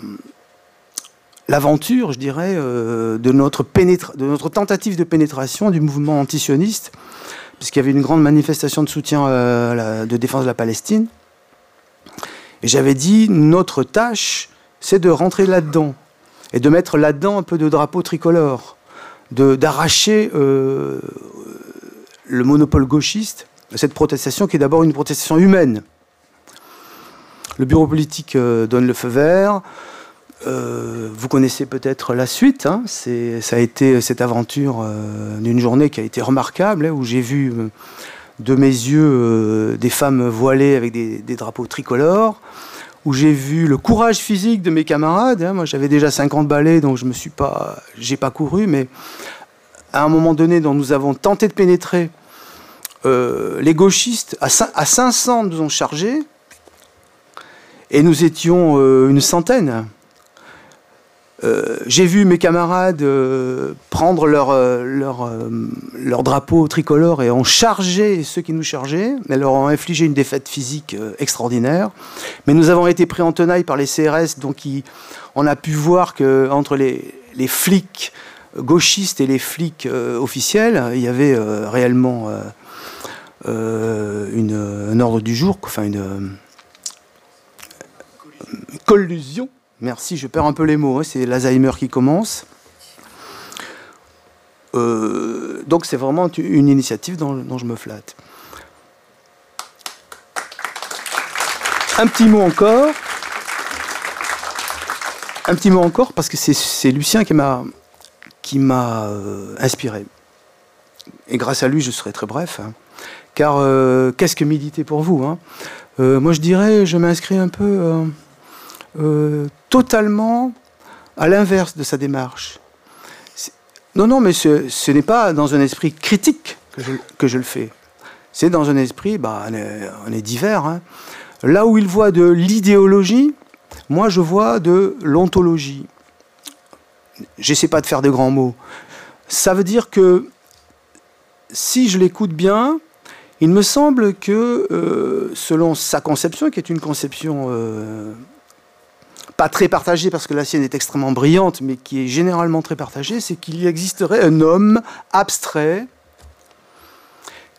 Speaker 3: l'aventure, je dirais, de, notre de notre tentative de pénétration du mouvement antisioniste, puisqu'il y avait une grande manifestation de soutien de défense de la Palestine. Et j'avais dit, notre tâche, c'est de rentrer là-dedans et de mettre là-dedans un peu de drapeau tricolore, d'arracher euh, le monopole gauchiste cette protestation qui est d'abord une protestation humaine. Le bureau politique euh, donne le feu vert. Euh, vous connaissez peut-être la suite. Hein. ça a été cette aventure d'une journée qui a été remarquable, hein, où j'ai vu de mes yeux euh, des femmes voilées avec des, drapeaux tricolores, où j'ai vu le courage physique de mes camarades. Hein. Moi, j'avais déjà 50 balais, donc je me suis pas, j'ai pas couru, mais à un moment donné, dont nous avons tenté de pénétrer, euh, les gauchistes à, 500 nous ont chargés, et nous étions euh, une centaine. Euh, j'ai vu mes camarades euh, prendre leur, euh, leur, drapeau tricolore et ont chargé ceux qui nous chargeaient, mais leur ont infligé une défaite physique extraordinaire. Mais nous avons été pris en tenaille par les CRS, donc on a pu voir qu'entre les, les flics gauchistes et les flics officiels, il y avait réellement une, un ordre du jour, enfin une collusion Merci, je perds un peu les mots, hein, c'est l'Alzheimer qui commence. Euh, donc c'est vraiment une initiative dont, je me flatte. Un petit mot encore. Un petit mot encore parce que c'est Lucien qui m'a euh, inspiré. Et grâce à lui, je serai très bref. Hein. Car euh, qu'est-ce que méditer pour vous hein Moi, je dirais, je m'inscris un peu euh, totalement à l'inverse de sa démarche. Non, non, mais ce, n'est pas dans un esprit critique que je, le fais. C'est dans un esprit, bah, on, est, divers. Hein. Là où il voit de l'idéologie, moi je vois de l'ontologie. J'essaie pas de faire de grands mots. Ça veut dire que si je l'écoute bien, il me semble que euh, selon sa conception, qui est une conception euh, pas très partagée parce que la sienne est extrêmement brillante, mais qui est généralement très partagée, c'est qu'il existerait un homme abstrait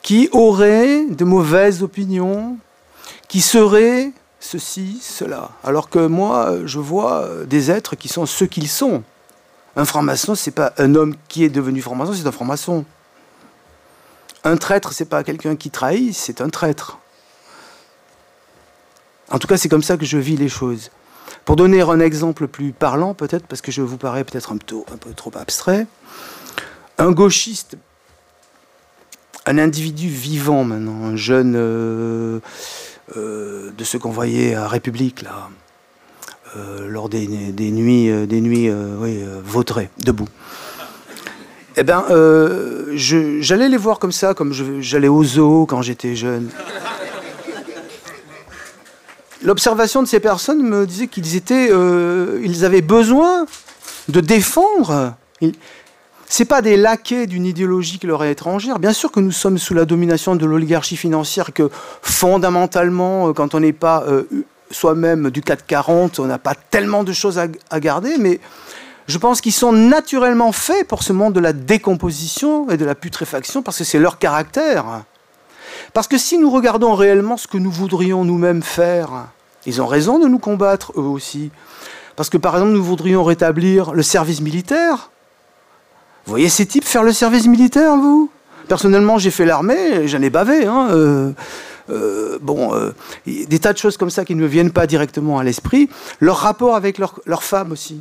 Speaker 3: qui aurait de mauvaises opinions, qui serait ceci, cela. Alors que moi, je vois des êtres qui sont ceux qu'ils sont. Un franc-maçon, c'est pas un homme qui est devenu franc-maçon, c'est un franc-maçon. Un traître, c'est pas quelqu'un qui trahit, c'est un traître. En tout cas, c'est comme ça que je vis les choses. Pour donner un exemple plus parlant, peut-être, parce que je vous parais peut-être un, peu trop abstrait, un gauchiste, un individu vivant maintenant, un jeune euh, euh, de ce qu'on voyait à République, là, euh, lors des, nuits, des nuits oui, vautrées, debout. Eh bien, j'allais les voir comme ça, comme j'allais au zoo quand j'étais jeune. L'observation de ces personnes me disait qu'ils étaient, euh, ils avaient besoin de défendre. C'est pas des laquais d'une idéologie qui leur est étrangère. Bien sûr que nous sommes sous la domination de l'oligarchie financière, que fondamentalement, euh, quand on n'est pas euh, soi-même du 440, on n'a pas tellement de choses à, garder, mais je pense qu'ils sont naturellement faits pour ce monde de la décomposition et de la putréfaction, parce que c'est leur caractère. Parce que si nous regardons réellement ce que nous voudrions nous-mêmes faire, ils ont raison de nous combattre, eux aussi. Parce que par exemple, nous voudrions rétablir le service militaire. Vous voyez ces types faire le service militaire, vous? Personnellement, j'ai fait l'armée, j'en ai bavé. Hein, euh, euh, bon, euh, des tas de choses comme ça qui ne me viennent pas directement à l'esprit. Leur rapport avec leurs leur femmes aussi.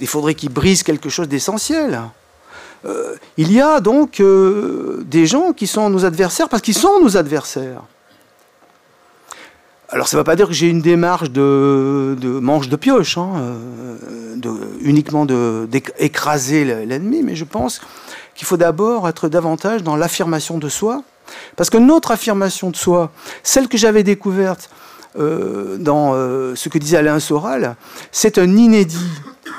Speaker 3: Il faudrait qu'ils brisent quelque chose d'essentiel. Euh, il y a donc euh, des gens qui sont nos adversaires parce qu'ils sont nos adversaires. Alors ça ne veut pas dire que j'ai une démarche de, manche de pioche, hein, euh, uniquement d'écraser l'ennemi, mais je pense qu'il faut d'abord être davantage dans l'affirmation de soi, parce que notre affirmation de soi, celle que j'avais découverte dans ce que disait Alain Soral, c'est un inédit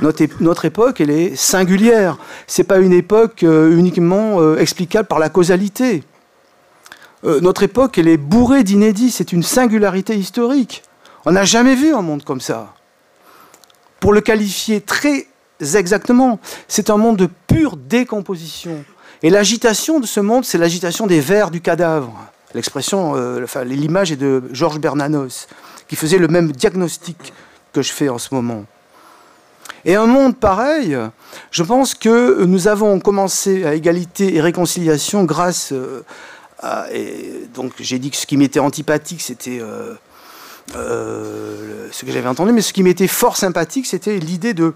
Speaker 3: notre, époque, elle est singulière. Ce n'est pas une époque euh, uniquement euh, explicable par la causalité. Euh, notre époque, elle est bourrée d'inédits. C'est une singularité historique. On n'a jamais vu un monde comme ça. Pour le qualifier très exactement, c'est un monde de pure décomposition. Et l'agitation de ce monde, c'est l'agitation des vers du cadavre. L'expression, l'image est de Georges Bernanos, qui faisait le même diagnostic que je fais en ce moment. Et un monde pareil, je pense que nous avons commencé à égalité et réconciliation grâce euh, à. donc j'ai dit que ce qui m'était antipathique, c'était euh, euh, ce que j'avais entendu, mais ce qui m'était fort sympathique, c'était l'idée de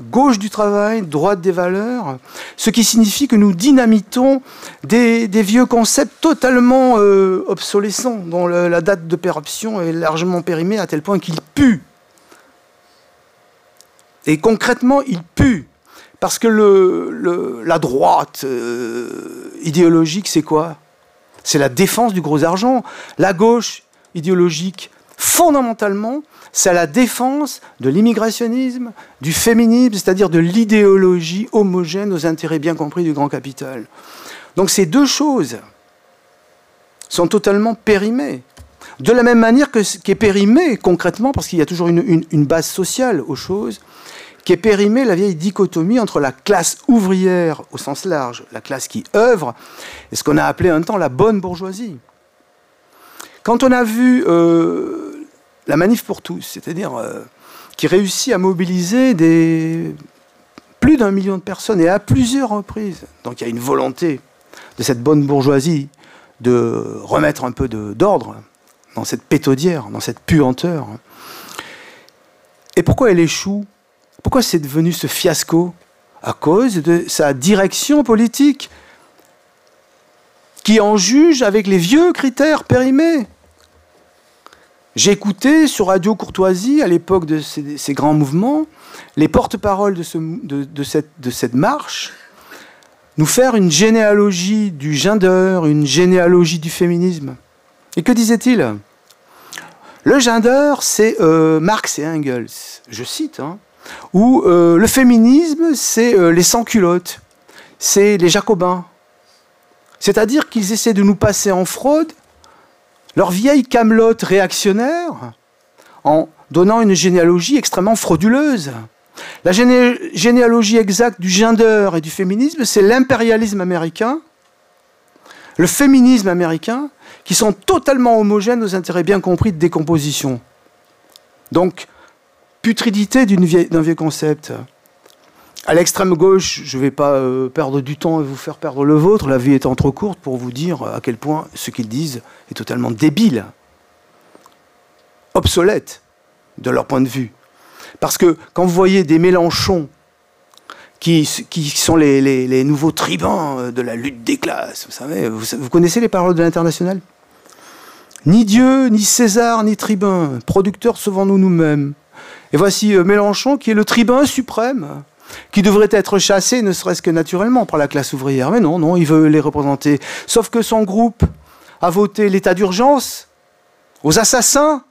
Speaker 3: gauche du travail, droite des valeurs, ce qui signifie que nous dynamitons des, vieux concepts totalement obsolescents, dont la date de péremption est largement périmée à tel point qu'il pue et concrètement, il pue. Parce que la droite euh, idéologique, c'est quoi? C'est la défense du gros argent. La gauche idéologique, fondamentalement, c'est la défense de l'immigrationnisme, du féminisme, c'est-à-dire de l'idéologie homogène aux intérêts bien compris du grand capital. Donc ces deux choses sont totalement périmées. De la même manière que ce qui concrètement, parce qu'il y a toujours une base sociale aux choses, qui est périmée la vieille dichotomie entre la classe ouvrière au sens large, la classe qui œuvre, et ce qu'on a appelé un temps la bonne bourgeoisie. Quand on a vu euh, la manif pour tous, c'est-à-dire euh, qui réussit à mobiliser plus d'un million de personnes et à plusieurs reprises, donc il y a une volonté de cette bonne bourgeoisie de remettre un peu d'ordre dans cette pétaudière, dans cette puanteur. Et pourquoi elle échoue? Pourquoi c'est devenu ce fiasco? À cause de sa direction politique, qui en juge avec les vieux critères périmés. J'ai écouté sur Radio Courtoisie, à l'époque de ces, grands mouvements, les porte-paroles de, cette, marche nous faire une généalogie du gender, une généalogie du féminisme. Et que disait-il? Le gender, c'est euh, Marx et Engels. Je cite, hein, où euh, le féminisme, c'est euh, les sans-culottes, c'est les jacobins. C'est-à-dire qu'ils essaient de nous passer en fraude leur vieille camelote réactionnaire en donnant une généalogie extrêmement frauduleuse. La généalogie exacte du gender et du féminisme, c'est l'impérialisme américain, le féminisme américain, qui sont totalement homogènes aux intérêts bien compris de décomposition. Donc, putridité d'un vieux concept. À l'extrême gauche, je ne vais pas euh, perdre du temps et vous faire perdre le vôtre, la vie étant trop courte pour vous dire à quel point ce qu'ils disent est totalement débile. obsolète de leur point de vue. Parce que quand vous voyez des Mélenchons qui, sont les, nouveaux tribuns de la lutte des classes, vous savez, vous, connaissez les paroles de l'international? Ni Dieu, ni César, ni tribun, producteurs sauvons-nous nous-mêmes. Et voici euh, Mélenchon qui est le tribun suprême, qui devrait être chassé ne serait-ce que naturellement par la classe ouvrière. Mais non, non, il veut les représenter. Sauf que son groupe a voté l'état d'urgence aux assassins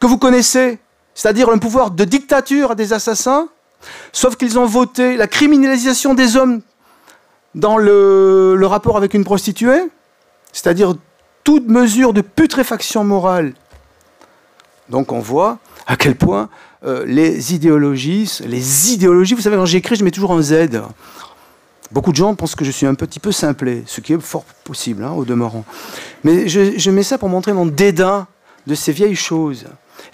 Speaker 3: que vous connaissez, c'est-à-dire un pouvoir de dictature à des assassins, sauf qu'ils ont voté la criminalisation des hommes dans le, rapport avec une prostituée, c'est-à-dire toute mesure de putréfaction morale. Donc on voit à quel point euh, les idéologies, les idéologies, vous savez, quand j'écris, je mets toujours un Z. Beaucoup de gens pensent que je suis un petit peu simplé, ce qui est fort possible, hein, au demeurant. Mais je, mets ça pour montrer mon dédain de ces vieilles choses.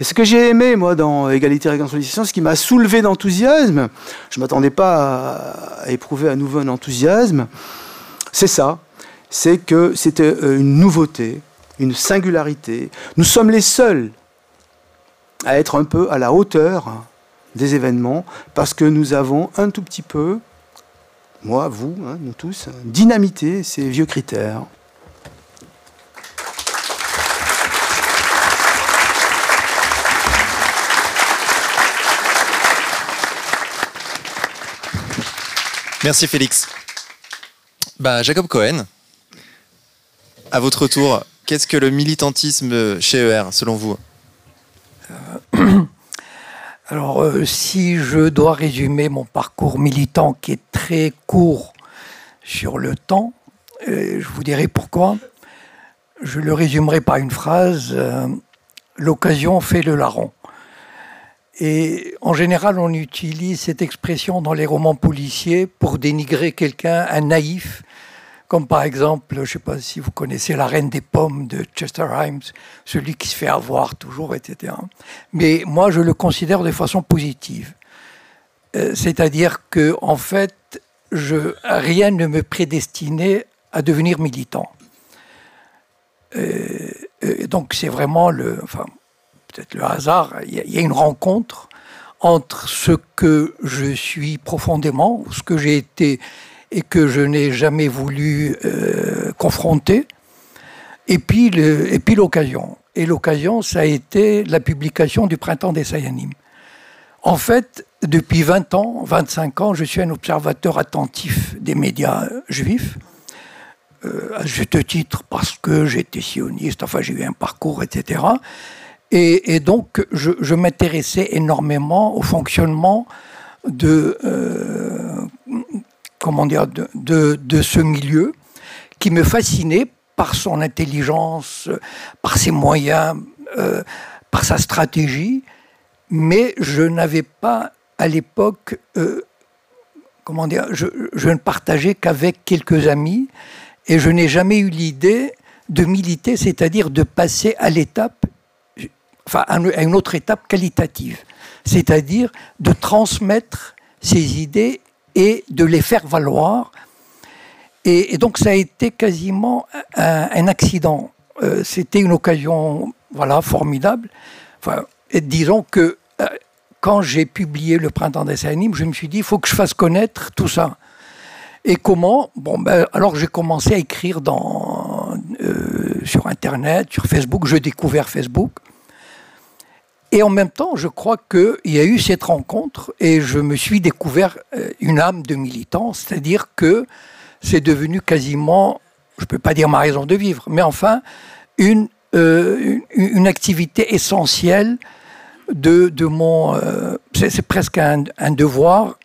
Speaker 3: Et ce que j'ai aimé, moi, dans Égalité et Réconciliation, ce qui m'a soulevé d'enthousiasme, je ne m'attendais pas à, éprouver à nouveau un enthousiasme, c'est ça. C'est que c'était euh, une nouveauté, une singularité. Nous sommes les seuls à être un peu à la hauteur des événements parce que nous avons un tout petit peu, moi, vous, hein, nous tous, dynamité ces vieux critères.
Speaker 1: Merci Félix. Bah, Jacob Cohen, à votre tour, qu'est-ce que le militantisme chez ER, selon vous?
Speaker 4: Alors, euh, si je dois résumer mon parcours militant qui est très court sur le temps, euh, je vous dirai pourquoi. Je le résumerai par une phrase L'occasion fait le larron. Et en général, on utilise cette expression dans les romans policiers pour dénigrer quelqu'un, un naïf, comme par exemple, je ne sais pas si vous connaissez La Reine des Pommes de Chester Himes, celui qui se fait avoir toujours, etc. Mais moi, je le considère de façon positive. Euh, c'est-à-dire que, en fait, rien ne me prédestinait à devenir militant. Euh, euh, donc, c'est vraiment le. Enfin, peut-être le hasard, il y, a une rencontre entre ce que je suis profondément, ce que j'ai été et que je n'ai jamais voulu euh, confronter, et puis, et puis l'occasion. Et l'occasion, ça a été la publication du Printemps des Sayanim. En fait, depuis 20 ans, 25 ans, je suis un observateur attentif des médias juifs, euh, à juste titre parce que j'étais sioniste, enfin j'ai eu un parcours, etc. Et, donc, je, m'intéressais énormément au fonctionnement de, euh, comment dire, de, ce milieu qui me fascinait par son intelligence, par ses moyens, euh, par sa stratégie, mais je n'avais pas à l'époque, euh, comment dire, je, je ne partageais qu'avec quelques amis, et je n'ai jamais eu l'idée de militer, c'est-à-dire de passer à l'étape enfin, à une autre étape qualitative, c'est-à-dire de transmettre ces idées et de les faire valoir. Et, donc ça a été quasiment un, accident. Euh, c'était une occasion voilà, formidable. Et disons que euh, quand j'ai publié Le Printemps des Animes, je me suis dit, il faut que je fasse connaître tout ça. Et comment? Bon, ben, alors j'ai commencé à écrire euh, sur Internet, sur Facebook. Je découvert Facebook. Et en même temps, je crois qu'il y a eu cette rencontre et je me suis découvert euh, une âme de militant, c'est-à-dire que c'est devenu quasiment, je ne peux pas dire ma raison de vivre, mais enfin, une, euh, une, activité essentielle de, de mon... Euh, c'est presque un, devoir,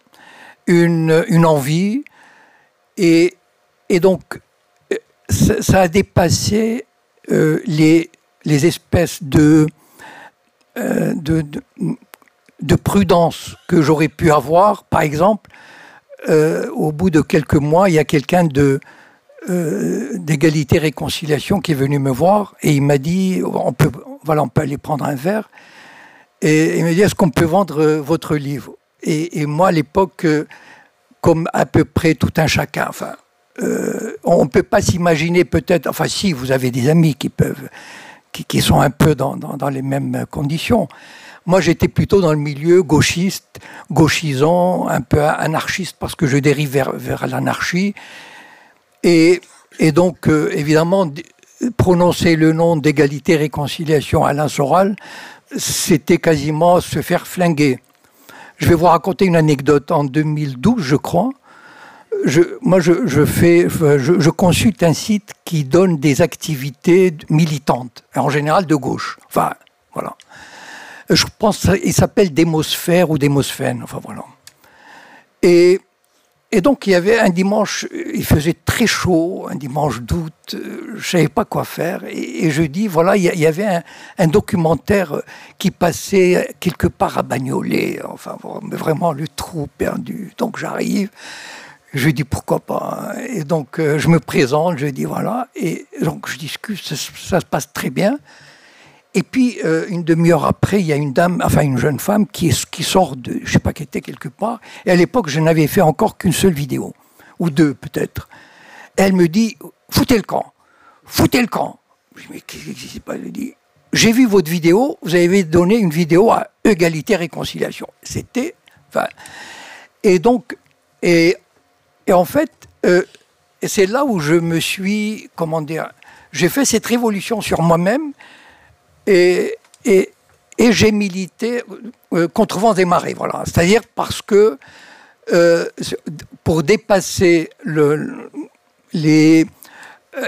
Speaker 4: une, une envie. Et, et donc, ça, ça a dépassé les, les espèces de euh, de, de, prudence que j'aurais pu avoir. Par exemple, euh, au bout de quelques mois, il y a quelqu'un de euh, d'égalité réconciliation qui est venu me voir et il m'a dit on peut voilà on peut aller prendre un verre et il m'a dit est-ce qu'on peut vendre votre livre? Et, moi à l'époque comme à peu près tout un chacun enfin on ne peut pas s'imaginer peut-être enfin si vous avez des amis qui peuvent qui, sont un peu dans, les mêmes conditions. Moi, j'étais plutôt dans le milieu gauchiste, gauchisant, un peu anarchiste, parce que je dérive vers, l'anarchie. Et, donc, euh, évidemment, prononcer le nom d'égalité réconciliation Alain Soral, c'était quasiment se faire flinguer. Je vais vous raconter une anecdote. En 2012, je crois, je, moi, je, fais, je, consulte un site qui donne des activités militantes, en général de gauche. Enfin, voilà. Je pense qu'il s'appelle Démosphère ou Démosphène. Enfin, voilà. Et, donc, il y avait un dimanche, il faisait très chaud, un dimanche d'août, je ne savais pas quoi faire. Et, je dis, voilà, il y, avait un, documentaire qui passait quelque part à Bagnolet. Enfin, vraiment le trou perdu. Donc, j'arrive. Je dis pourquoi pas. Et donc euh, je me présente, je dis voilà. Et donc je discute, ça, se passe très bien. Et puis euh, une demi-heure après, il y a une dame, enfin une jeune femme qui, qui sort de, je sais pas, qui était quelque part. Et à l'époque, je n'avais fait encore qu'une seule vidéo, ou deux peut-être. Elle me dit foutez le camp, foutez le camp. Je dis mais qu'est-ce qui s'est passé? Elle dit j'ai vu votre vidéo, vous avez donné une vidéo à égalité réconciliation. C'était, et donc et et en fait, euh, c'est là où je me suis, comment dire, j'ai fait cette révolution sur moi-même et, et, j'ai milité euh, contre vents et marées. Voilà. C'est-à-dire parce que euh, pour dépasser le, les,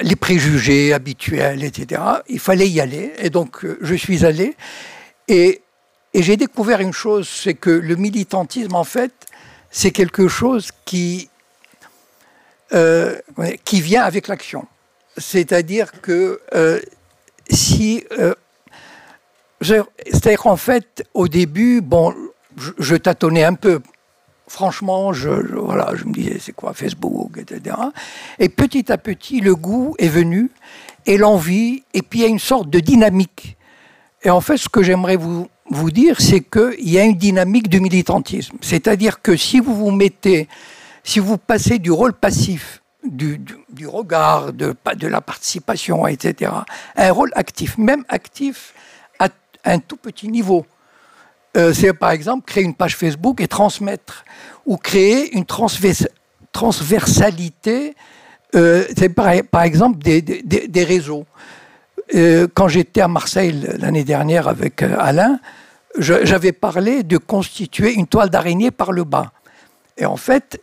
Speaker 4: les préjugés habituels, etc., il fallait y aller. Et donc, je suis allé. Et, et j'ai découvert une chose, c'est que le militantisme, en fait, c'est quelque chose qui euh, qui vient avec l'action. C'est-à-dire que euh, si. Euh, c'est-à-dire qu'en fait, au début, bon, je, tâtonnais un peu. Franchement, je, voilà, je me disais, c'est quoi Facebook, etc. Et petit à petit, le goût est venu, et l'envie, et puis il y a une sorte de dynamique. Et en fait, ce que j'aimerais vous, vous dire, c'est qu'il y a une dynamique de militantisme. C'est-à-dire que si vous vous mettez si vous passez du rôle passif, du, regard, de, la participation, etc., à un rôle actif, même actif à un tout petit niveau. Euh, c'est par exemple créer une page Facebook et transmettre, ou créer une transversalité, euh, c'est par, exemple des, réseaux. Euh, quand j'étais à Marseille l'année dernière avec Alain, j'avais parlé de constituer une toile d'araignée par le bas. Et en fait,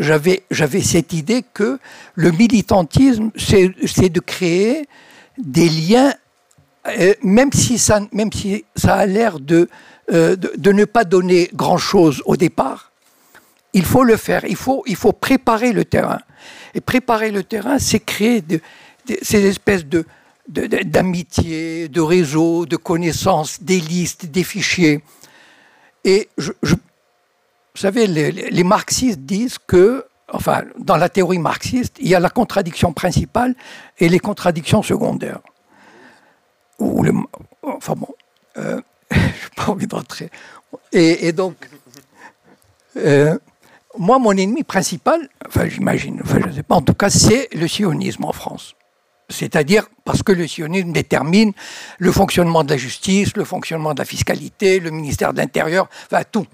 Speaker 4: j'avais, cette idée que le militantisme, c'est, de créer des liens, euh, même, si ça, a l'air de, euh, de, ne pas donner grand-chose au départ. Il faut le faire, il faut, préparer le terrain. Et préparer le terrain, c'est créer ces espèces de, d'amitié, de réseaux, de connaissances, des listes, des fichiers. Et je, vous savez, les, marxistes disent que, enfin, dans la théorie marxiste, il y a la contradiction principale et les contradictions secondaires. Enfin bon, euh, je n'ai pas envie d'entrer. Et, et, donc, euh, moi, mon ennemi principal, enfin, j'imagine, enfin, je ne sais pas, en tout cas, c'est le sionisme en France. C'est-à-dire parce que le sionisme détermine le fonctionnement de la justice, le fonctionnement de la fiscalité, le ministère de l'Intérieur, enfin tout.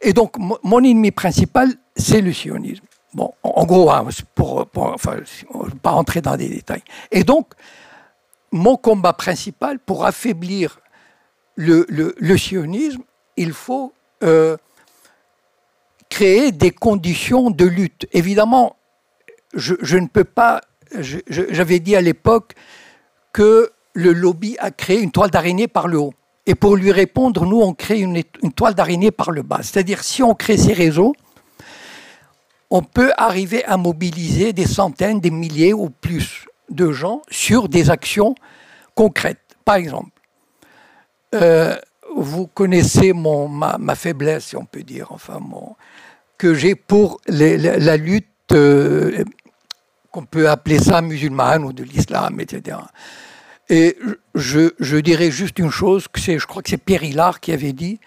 Speaker 4: Et donc, mon ennemi principal, c'est le sionisme. Bon, en gros, hein, pour, ne pas rentrer dans des détails. Et donc, mon combat principal pour affaiblir le, sionisme, il faut euh, créer des conditions de lutte. Évidemment, je ne peux pas. J'avais dit à l'époque que le lobby a créé une toile d'araignée par le haut. Et pour lui répondre, nous, on crée une, toile d'araignée par le bas. C'est-à-dire, si on crée ces réseaux, on peut arriver à mobiliser des centaines, des milliers ou plus de gens sur des actions concrètes. Par exemple, euh, vous connaissez mon, ma, faiblesse, si on peut dire, enfin, mon, que j'ai pour la, lutte, euh, qu'on peut appeler ça musulmane ou de l'islam, etc. Et je, dirais juste une chose, que je crois que c'est Pierre Hillard qui avait dit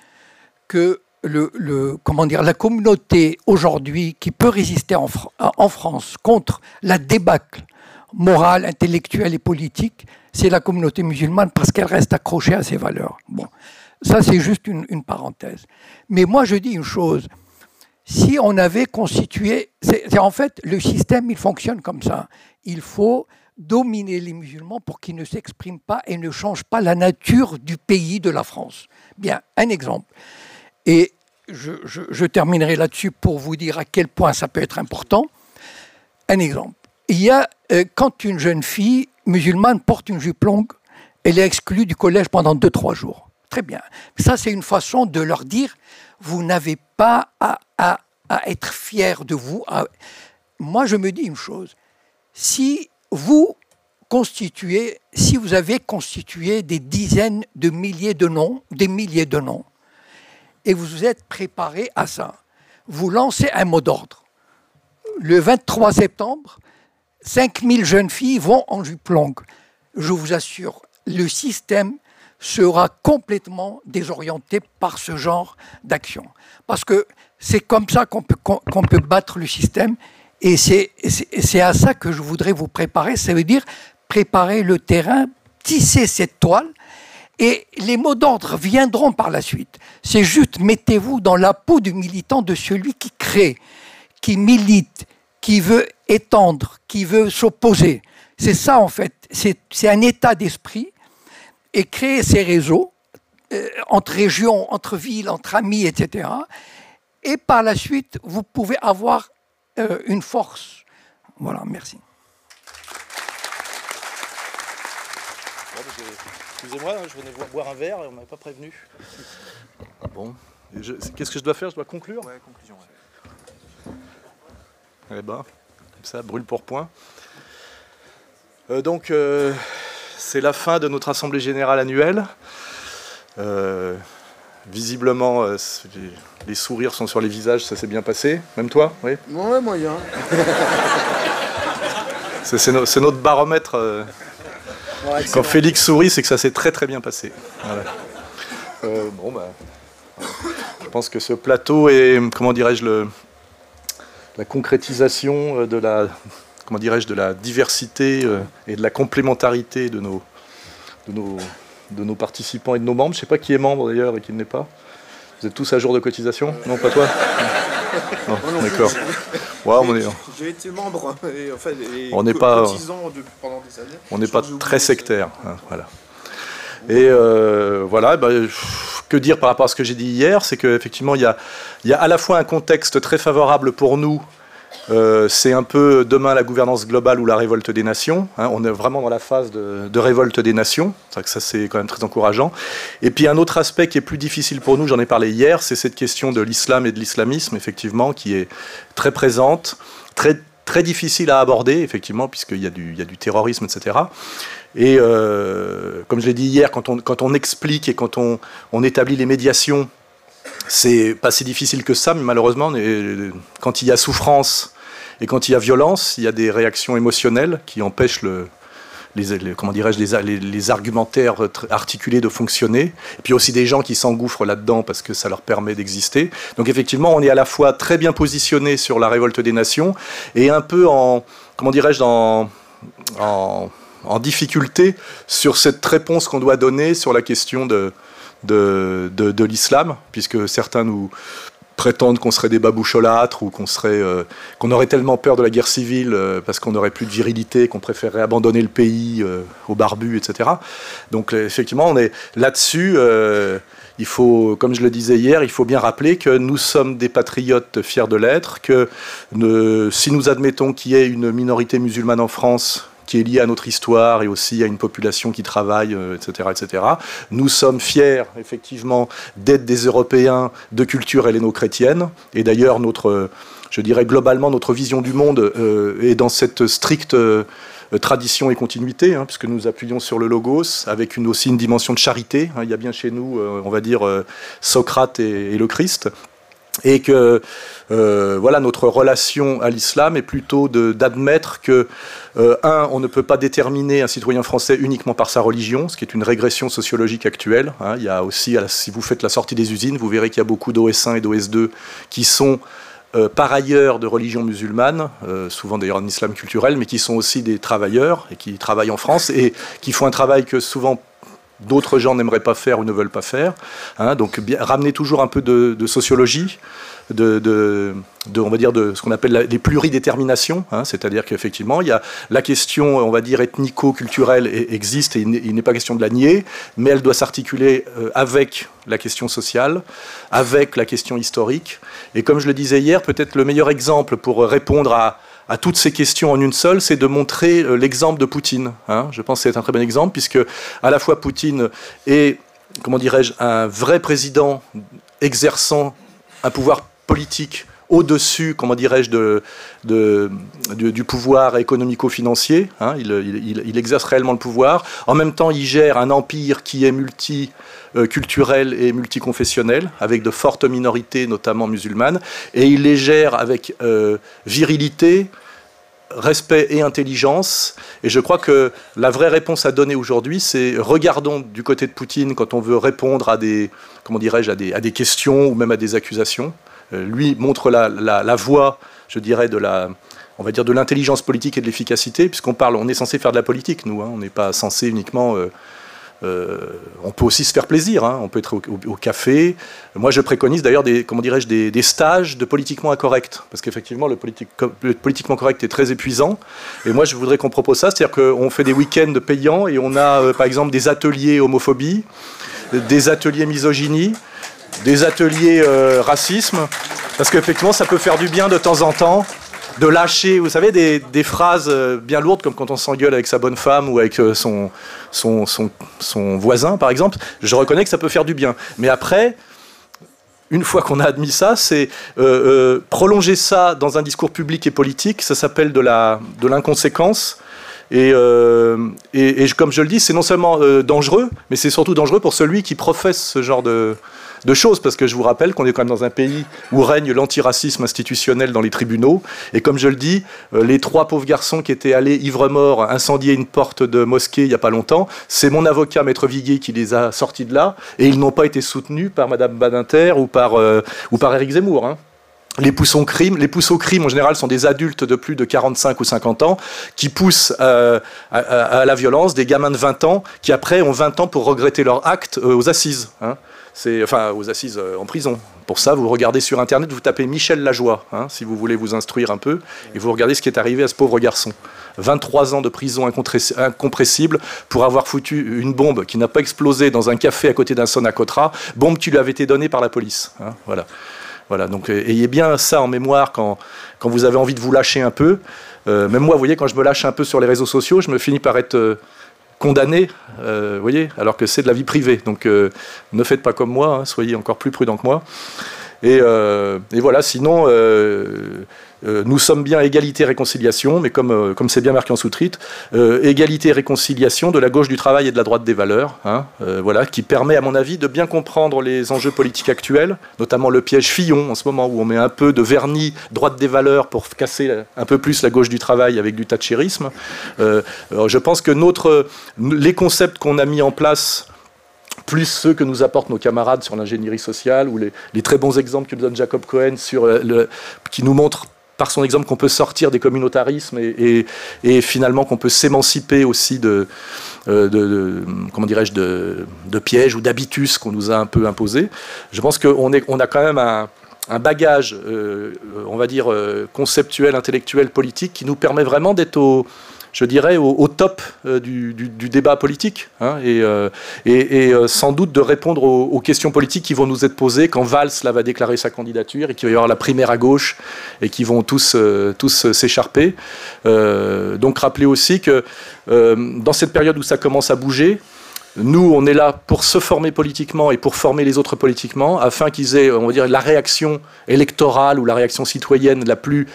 Speaker 4: que le, comment dire, la communauté aujourd'hui qui peut résister en, France contre la débâcle morale, intellectuelle et politique, c'est la communauté musulmane parce qu'elle reste accrochée à ses valeurs. Bon, ça c'est juste une, une, parenthèse. Mais moi je dis une chose, si on avait constitué, c'est en fait le système il fonctionne comme ça. Il faut dominer les musulmans pour qu'ils ne s'expriment pas et ne changent pas la nature du pays de la France. Bien, un exemple. Et je, terminerai là-dessus pour vous dire à quel point ça peut être important. Un exemple. Il y a, euh, quand une jeune fille musulmane porte une jupe longue, elle est exclue du collège pendant 2-3 jours. Très bien. Ça, c'est une façon de leur dire, vous n'avez pas à, être fier de vous. Moi, je me dis une chose. Si vous constituez, si vous avez constitué des dizaines de milliers de noms, des milliers de noms, et vous vous êtes préparé à ça, vous lancez un mot d'ordre. Le 23 septembre, 5000 jeunes filles vont en jupe longue. Je vous assure, le système sera complètement désorienté par ce genre d'action. Parce que c'est comme ça qu'on peut, qu'on peut battre le système. Et c'est à ça que je voudrais vous préparer. Ça veut dire préparer le terrain, tisser cette toile, et les mots d'ordre viendront par la suite. C'est juste mettez-vous dans la peau du militant, de celui qui crée, qui milite, qui veut étendre, qui veut s'opposer. C'est ça en fait. C'est un état d'esprit. Et créer ces réseaux euh, entre régions, entre villes, entre amis, etc. Et par la suite, vous pouvez avoir euh, une force. Voilà, merci.
Speaker 5: Excusez-moi, hein, je venais boire un verre et on m'avait pas prévenu. Bon, qu'est-ce que je dois faire? Je dois conclure?
Speaker 6: Ouais, conclusion.
Speaker 5: Eh ben, comme ça, brûle pour point. Euh, donc, euh, c'est la fin de notre assemblée générale annuelle. Euh, visiblement, les, sourires sont sur les visages, ça s'est bien passé. Même toi, oui
Speaker 6: Ouais, moyen.
Speaker 5: c'est notre baromètre. Quand Félix sourit, c'est que ça s'est très très bien passé. Euh, bon, bah, je pense que ce plateau est, comment dirais-je, la concrétisation euh, de la, comment dirais-je, de la diversité euh, et de la complémentarité de nos, de nos, de nos participants et de nos membres. Je ne sais pas qui est membre d'ailleurs et qui ne l'est pas. Vous êtes tous à jour de cotisation? Non, pas toi? D'accord.
Speaker 6: J'ai été membre et, enfin,
Speaker 5: on n'est pas,
Speaker 6: pendant des années.
Speaker 5: On n'est pas très sectaire. Hein, voilà. Et euh, voilà, bah, que dire par rapport à ce que j'ai dit hier? C'est qu'effectivement, il y a, y a à la fois un contexte très favorable pour nous euh, c'est un peu demain la gouvernance globale ou la révolte des nations. Hein. on est vraiment dans la phase de, révolte des nations. Ça, ça c'est quand même très encourageant. Et puis un autre aspect qui est plus difficile pour nous, j'en ai parlé hier, c'est cette question de l'islam et de l'islamisme, effectivement, qui est très présente, très, très difficile à aborder, effectivement, puisqu'il y, a du, y a du terrorisme, etc. Et euh, comme je l'ai dit hier, quand on, explique et quand on établit les médiations c'est pas si difficile que ça, mais malheureusement, quand il y a souffrance et quand il y a violence, il y a des réactions émotionnelles qui empêchent les, comment dirais-je, les, argumentaires articulés de fonctionner. Et puis aussi des gens qui s'engouffrent là-dedans parce que ça leur permet d'exister. Donc effectivement, on est à la fois très bien positionné sur la révolte des nations et un peu en, comment dirais-je, en, en difficulté sur cette réponse qu'on doit donner sur la question de, de, de, l'islam, puisque certains nous prétendent qu'on serait des baboucholâtres ou qu'on euh, aurait tellement peur de la guerre civile euh, parce qu'on n'aurait plus de virilité qu'on préférerait abandonner le pays euh, aux barbus etc donc effectivement on est là-dessus il faut comme je le disais hier il faut bien rappeler que nous sommes des patriotes fiers de l'être que si nous admettons qu'il y ait une minorité musulmane en France qui est lié à notre histoire et aussi à une population qui travaille, etc., euh, etc. Nous sommes fiers, effectivement, d'être des Européens de culture helléno-chrétienne. Et d'ailleurs, notre, je dirais globalement, notre vision du monde euh, est dans cette stricte euh, tradition et continuité, hein, puisque nous appuyons sur le logos, avec une, aussi une dimension de charité. Hein. il y a bien chez nous, on va dire, Socrate et, le Christ et que euh, voilà notre relation à l'islam est plutôt d'admettre que euh, un, on ne peut pas déterminer un citoyen français uniquement par sa religion, ce qui est une régression sociologique actuelle. Hein. il y a aussi, si vous faites la sortie des usines, vous verrez qu'il y a beaucoup d'OS1 et d'OS2 qui sont euh, par ailleurs de religion musulmane, souvent d'ailleurs en islam culturel, mais qui sont aussi des travailleurs et qui travaillent en France et qui font un travail que souvent d'autres gens n'aimeraient pas faire ou ne veulent pas faire. Hein. donc ramener toujours un peu de sociologie, de, on va dire, de ce qu'on appelle les pluridéterminations, hein, c'est-à-dire qu'effectivement, il y a la question, on va dire, ethnico-culturelle existe et il n'est pas question de la nier, mais elle doit s'articuler euh, avec la question sociale, avec la question historique. Et comme je le disais hier, peut-être le meilleur exemple pour répondre à, toutes ces questions en une seule, c'est de montrer euh, l'exemple de Poutine. Hein. Je pense que c'est un très bon exemple, puisque à la fois Poutine est, comment dirais-je, un vrai président exerçant un pouvoir politique au-dessus, comment dirais-je, du, pouvoir économico-financier. Hein. il, exerce réellement le pouvoir. En même temps, il gère un empire qui est multiculturel et multiconfessionnel, avec de fortes minorités, notamment musulmanes, et il les gère avec euh, virilité, respect et intelligence. Et je crois que la vraie réponse à donner aujourd'hui, c'est regardons du côté de Poutine quand on veut répondre à des, comment dirais-je, à des, à des questions ou même à des accusations. Euh, lui montre la, voie, je dirais, de la, on va dire de l'intelligence politique et de l'efficacité, puisqu'on parle, on est censé faire de la politique, nous, hein. on n'est pas censé uniquement. Euh, euh, on peut aussi se faire plaisir, hein. on peut être au, café. Moi, je préconise d'ailleurs des, comment dirais-je, des, stages de politiquement incorrect, parce qu'effectivement, le, politiquement correct est très épuisant. Et moi, je voudrais qu'on propose ça, c'est-à-dire qu'on fait des week-ends payants et on a, par exemple, des ateliers homophobie, des ateliers misogynie, des ateliers euh, racisme, parce qu'effectivement, ça peut faire du bien de temps en temps de lâcher, vous savez, des, phrases euh, bien lourdes, comme quand on s'engueule avec sa bonne femme ou avec euh, son, son, son, voisin, par exemple. Je reconnais que ça peut faire du bien. Mais après, une fois qu'on a admis ça, c'est prolonger ça dans un discours public et politique. Ça s'appelle de l'inconséquence. De et, et, comme je le dis, c'est non seulement dangereux, mais c'est surtout dangereux pour celui qui professe ce genre de, de choses, parce que je vous rappelle qu'on est quand même dans un pays où règne l'antiracisme institutionnel dans les tribunaux. Et comme je le dis, euh, les trois pauvres garçons qui étaient allés ivre-mort incendier une porte de mosquée il n'y a pas longtemps, c'est mon avocat, Maître Viguier, qui les a sortis de là, et ils n'ont pas été soutenus par Madame Badinter ou par, euh, ou par Éric Zemmour. Hein. Les poussons crime, les en général sont des adultes de plus de 45 ou 50 ans qui poussent euh, à, la violence, des gamins de 20 ans qui après ont 20 ans pour regretter leur acte aux assises. Hein enfin aux assises euh, en prison. Pour ça, vous regardez sur Internet, vous tapez Michel Lajoie, hein, si vous voulez vous instruire un peu, et vous regardez ce qui est arrivé à ce pauvre garçon. 23 ans de prison incompressible pour avoir foutu une bombe qui n'a pas explosé dans un café à côté d'un Sonacotra, bombe qui lui avait été donnée par la police. Hein, voilà. Voilà, donc euh, ayez bien ça en mémoire quand, quand vous avez envie de vous lâcher un peu. Euh, même moi, vous voyez, quand je me lâche un peu sur les réseaux sociaux, je me finis par être condamné, euh, voyez, alors que c'est de la vie privée. Donc euh, ne faites pas comme moi, hein, soyez encore plus prudent que moi. Et, euh, et voilà, sinon, euh, nous sommes bien égalité-réconciliation, mais comme euh, comme c'est bien marqué en sous-titre, euh, égalité-réconciliation de la gauche du travail et de la droite des valeurs, hein, voilà, qui permet, à mon avis, de bien comprendre les enjeux politiques actuels, notamment le piège Fillon en ce moment, où on met un peu de vernis droite des valeurs pour casser un peu plus la gauche du travail avec du thatchérisme. je pense que notre, les concepts qu'on a mis en place plus ceux que nous apportent nos camarades sur l'ingénierie sociale ou les, très bons exemples que nous donne Jacob Cohen le, qui nous montrent par son exemple qu'on peut sortir des communautarismes et, finalement qu'on peut s'émanciper aussi de, euh, comment dirais-je, de, pièges ou d'habitus qu'on nous a un peu imposés. Je pense qu'on on a quand même un, bagage, euh, on va dire, euh, conceptuel, intellectuel, politique, qui nous permet vraiment d'être au, je dirais, au, top euh, du, débat politique, hein, et, euh, euh, sans doute de répondre aux, questions politiques qui vont nous être posées quand Valls va déclarer sa candidature et qu'il va y avoir la primaire à gauche et qui vont tous tous s'écharper. donc rappeler aussi que dans cette période où ça commence à bouger, nous, on est là pour se former politiquement et pour former les autres politiquement, afin qu'ils aient, on va dire, la réaction électorale ou la réaction citoyenne la plus,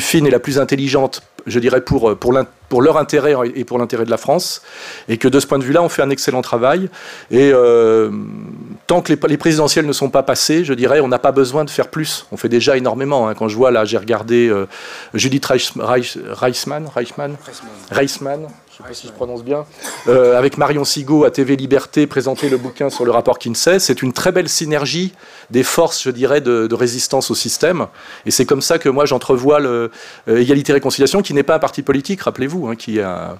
Speaker 5: fine et la plus intelligente je dirais, pour, euh, leur intérêt et pour l'intérêt de la France. Et que de ce point de vue-là, on fait un excellent travail. Et euh, tant que les, les, présidentielles ne sont pas passées, je dirais, on n'a pas besoin de faire plus. On fait déjà énormément. Hein. Quand je vois, là, j'ai regardé euh, Judith Reichmann, Reichmann, Reichmann, je sais pas si je prononce bien, euh, avec Marion Sigaud à TV Liberté, présenter le bouquin sur le rapport Kinsey. C'est une très belle synergie des forces, je dirais, de, résistance au système. Et c'est comme ça que moi j'entrevois le euh, qui n'est pas un parti politique, rappelez-vous, hein, qui a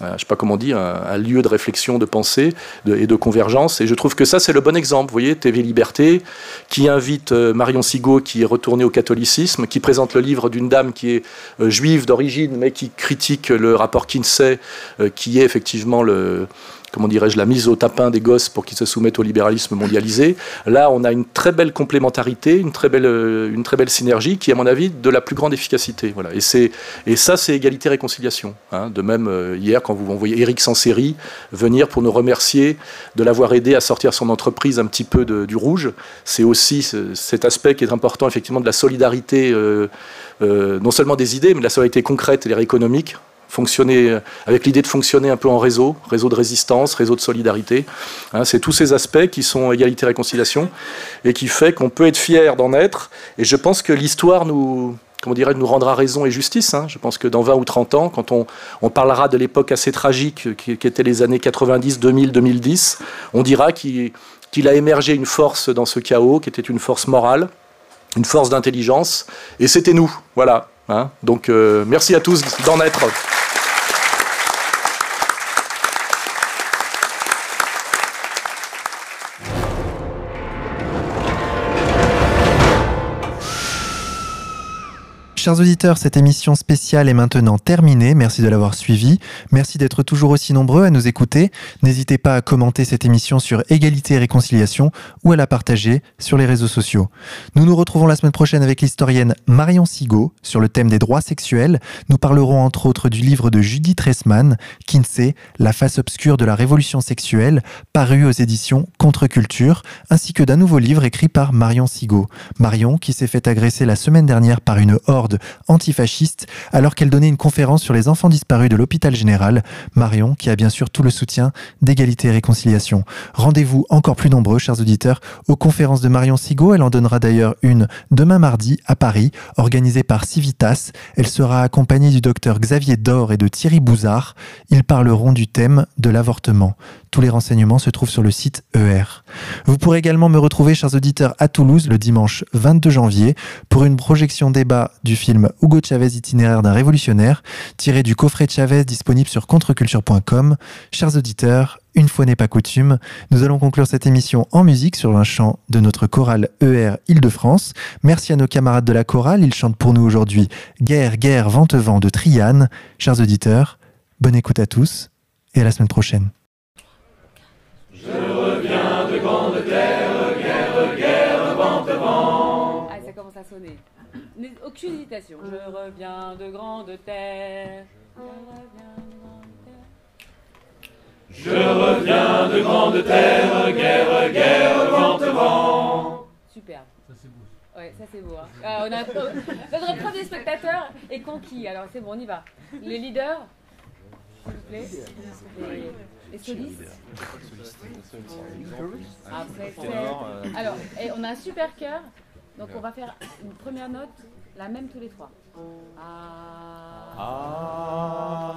Speaker 5: je ne sais pas comment dire, un, lieu de réflexion, de pensée et de convergence. Et je trouve que ça, c'est le bon exemple. Vous voyez, TV Liberté, qui invite euh, Marion Sigaud, qui est retournée au catholicisme, qui présente le livre d'une dame qui est euh, juive d'origine, mais qui critique le rapport Kinsey, euh, qui est effectivement le comment dirais-je, la mise au tapin des gosses pour qu'ils se soumettent au libéralisme mondialisé. Là, on a une très belle complémentarité, une très belle, euh, synergie qui, à mon avis, de la plus grande efficacité. Voilà. Et, et ça, c'est égalité-réconciliation. Hein. De même, euh, hier, quand vous envoyez Eric Sanseri venir pour nous remercier de l'avoir aidé à sortir son entreprise un petit peu du rouge, c'est aussi cet aspect qui est important, effectivement, de la solidarité, euh, non seulement des idées, mais de la solidarité concrète et économique fonctionner euh, avec l'idée de fonctionner un peu en réseau, réseau de résistance, réseau de solidarité. Hein, c'est tous ces aspects qui sont égalité réconciliation et qui fait qu'on peut être fier d'en être. Et je pense que l'histoire nous comment dirait, nous rendra raison et justice. Hein. Je pense que dans 20 ou 30 ans, quand on, parlera de l'époque assez tragique qui, qui, était les années 90, 2000, 2010, on dira qu'il a émergé une force dans ce chaos, qui était une force morale, une force d'intelligence, et c'était nous. Voilà. Hein. Donc euh, merci à tous d'en être.
Speaker 1: Chers auditeurs, cette émission spéciale est maintenant terminée. Merci de l'avoir suivie. Merci d'être toujours aussi nombreux à nous écouter. N'hésitez pas à commenter cette émission sur Égalité et Réconciliation ou à la partager sur les réseaux sociaux. Nous nous retrouvons la semaine prochaine avec l'historienne Marion Sigaud sur le thème des droits sexuels. Nous parlerons entre autres du livre de Judith Ressman, Kinsey, La face obscure de la révolution sexuelle, paru aux éditions Contre-Culture, ainsi que d'un nouveau livre écrit par Marion Sigaud. Marion qui s'est fait agresser la semaine dernière par une horde antifasciste alors qu'elle donnait une conférence sur les enfants disparus de l'hôpital général. Marion, qui a bien sûr tout le soutien d'égalité et réconciliation. Rendez-vous encore plus nombreux, chers auditeurs, aux conférences de Marion Sigaud. Elle en donnera d'ailleurs une demain mardi à Paris, organisée par Civitas. Elle sera accompagnée du docteur Xavier Dor et de Thierry Bouzard. Ils parleront du thème de l'avortement. Tous les renseignements se trouvent sur le site ER. Vous pourrez également me retrouver, chers auditeurs, à Toulouse le dimanche 22 janvier pour une projection débat du film Hugo Chavez itinéraire d'un révolutionnaire, tiré du coffret Chavez disponible sur contreculture.com. Chers auditeurs, une fois n'est pas coutume, nous allons conclure cette émission en musique sur un chant de notre chorale ER Île-de-France. Merci à nos camarades de la chorale, ils chantent pour nous aujourd'hui Guerre, guerre, vente, vent de Triane. Chers auditeurs, bonne écoute à tous et à la semaine prochaine.
Speaker 7: Je reviens de grande terre, guerre, guerre, vent, vent.
Speaker 8: Ah, ça commence à sonner. Aucune hésitation. Je reviens de grande terre.
Speaker 7: Je reviens de grande terre, guerre, guerre, vent, vent.
Speaker 8: Superbe. Ça c'est beau. Ouais, ça c'est beau. Hein. Euh, on a, notre premier spectateur est conquis. Alors c'est bon, on y va. Les leaders, s'il vous plaît. Les solistes Après, c'est... Alors, et on a un super cœur. Donc on va faire une première note, la même tous les trois. Ah. ah.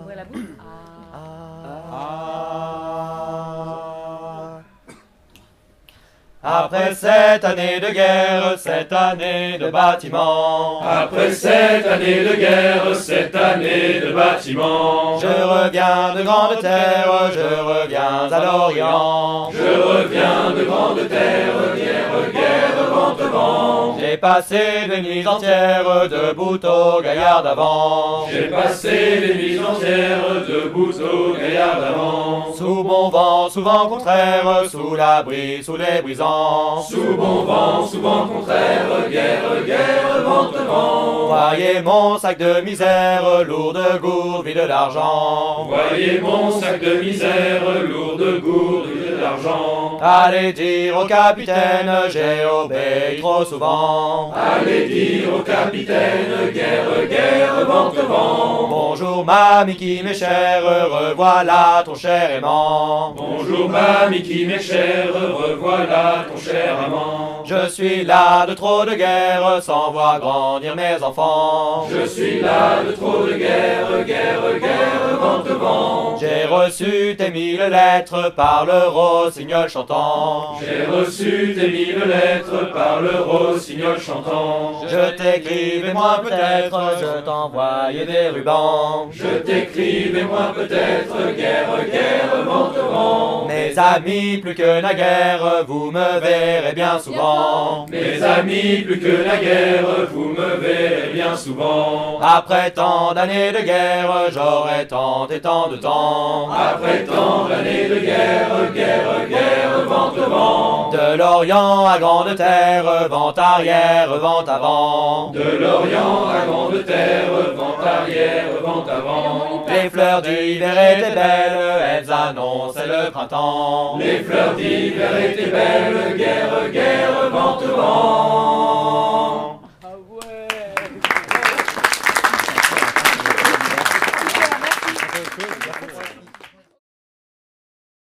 Speaker 8: Ouvrez la bouche. Ah.
Speaker 7: ah. Après cette année de guerre, cette année de bâtiment. Après cette année de guerre, cette année de bâtiment. Je reviens de grande terre, je reviens à l'Orient. Je reviens de grande terre, guerre, guerre, vente, vent. J'ai passé des nuits entières debout au gaillard d'avant. J'ai passé des nuits entières debout au gaillard d'avant. Sous mon vent, souvent contraire, sous l'abri, sous les brisants. Sous bon vent, sous vent contraire, guerre, guerre, vent, vent. Voyez mon sac de misère, lourd de gourde, vide d'argent. Voyez mon sac de misère, lourd de gourde,
Speaker 9: Allez dire au capitaine, j'ai obéi trop souvent.
Speaker 7: Allez dire au capitaine, guerre, guerre, vente, vent.
Speaker 9: Bonjour mamie qui m'est chère, revoilà ton cher aimant.
Speaker 7: Bonjour mamie qui m'est chère, revoilà ton cher amant.
Speaker 9: Je suis là de trop de guerre, sans voir grandir mes enfants.
Speaker 7: Je suis là de trop de guerre, guerre, guerre, vente, vent.
Speaker 9: J'ai reçu tes mille lettres par le rossignol chantant.
Speaker 7: J'ai reçu tes mille lettres par le rossignol chantant.
Speaker 9: Je t'écrivais moi peut-être, je t'envoyais des rubans.
Speaker 7: Je t'écrivais moi peut-être, guerre, guerre, vente, vent.
Speaker 9: Mes amis, plus que naguère, vous me verrez bien souvent.
Speaker 7: Mes amis, plus que la guerre, vous me verrez bien souvent.
Speaker 9: Après tant d'années de guerre, j'aurai tant et tant de temps.
Speaker 7: Après tant d'années de guerre, guerre, guerre.
Speaker 9: De l'Orient à Grande Terre, vent arrière, vent avant.
Speaker 7: De l'Orient à Grande Terre, vent arrière, vent avant.
Speaker 9: Les fleurs d'hiver étaient belles, elles annonçaient le printemps.
Speaker 7: Les fleurs d'hiver étaient belles, guerre, guerre, vent.
Speaker 8: Merci.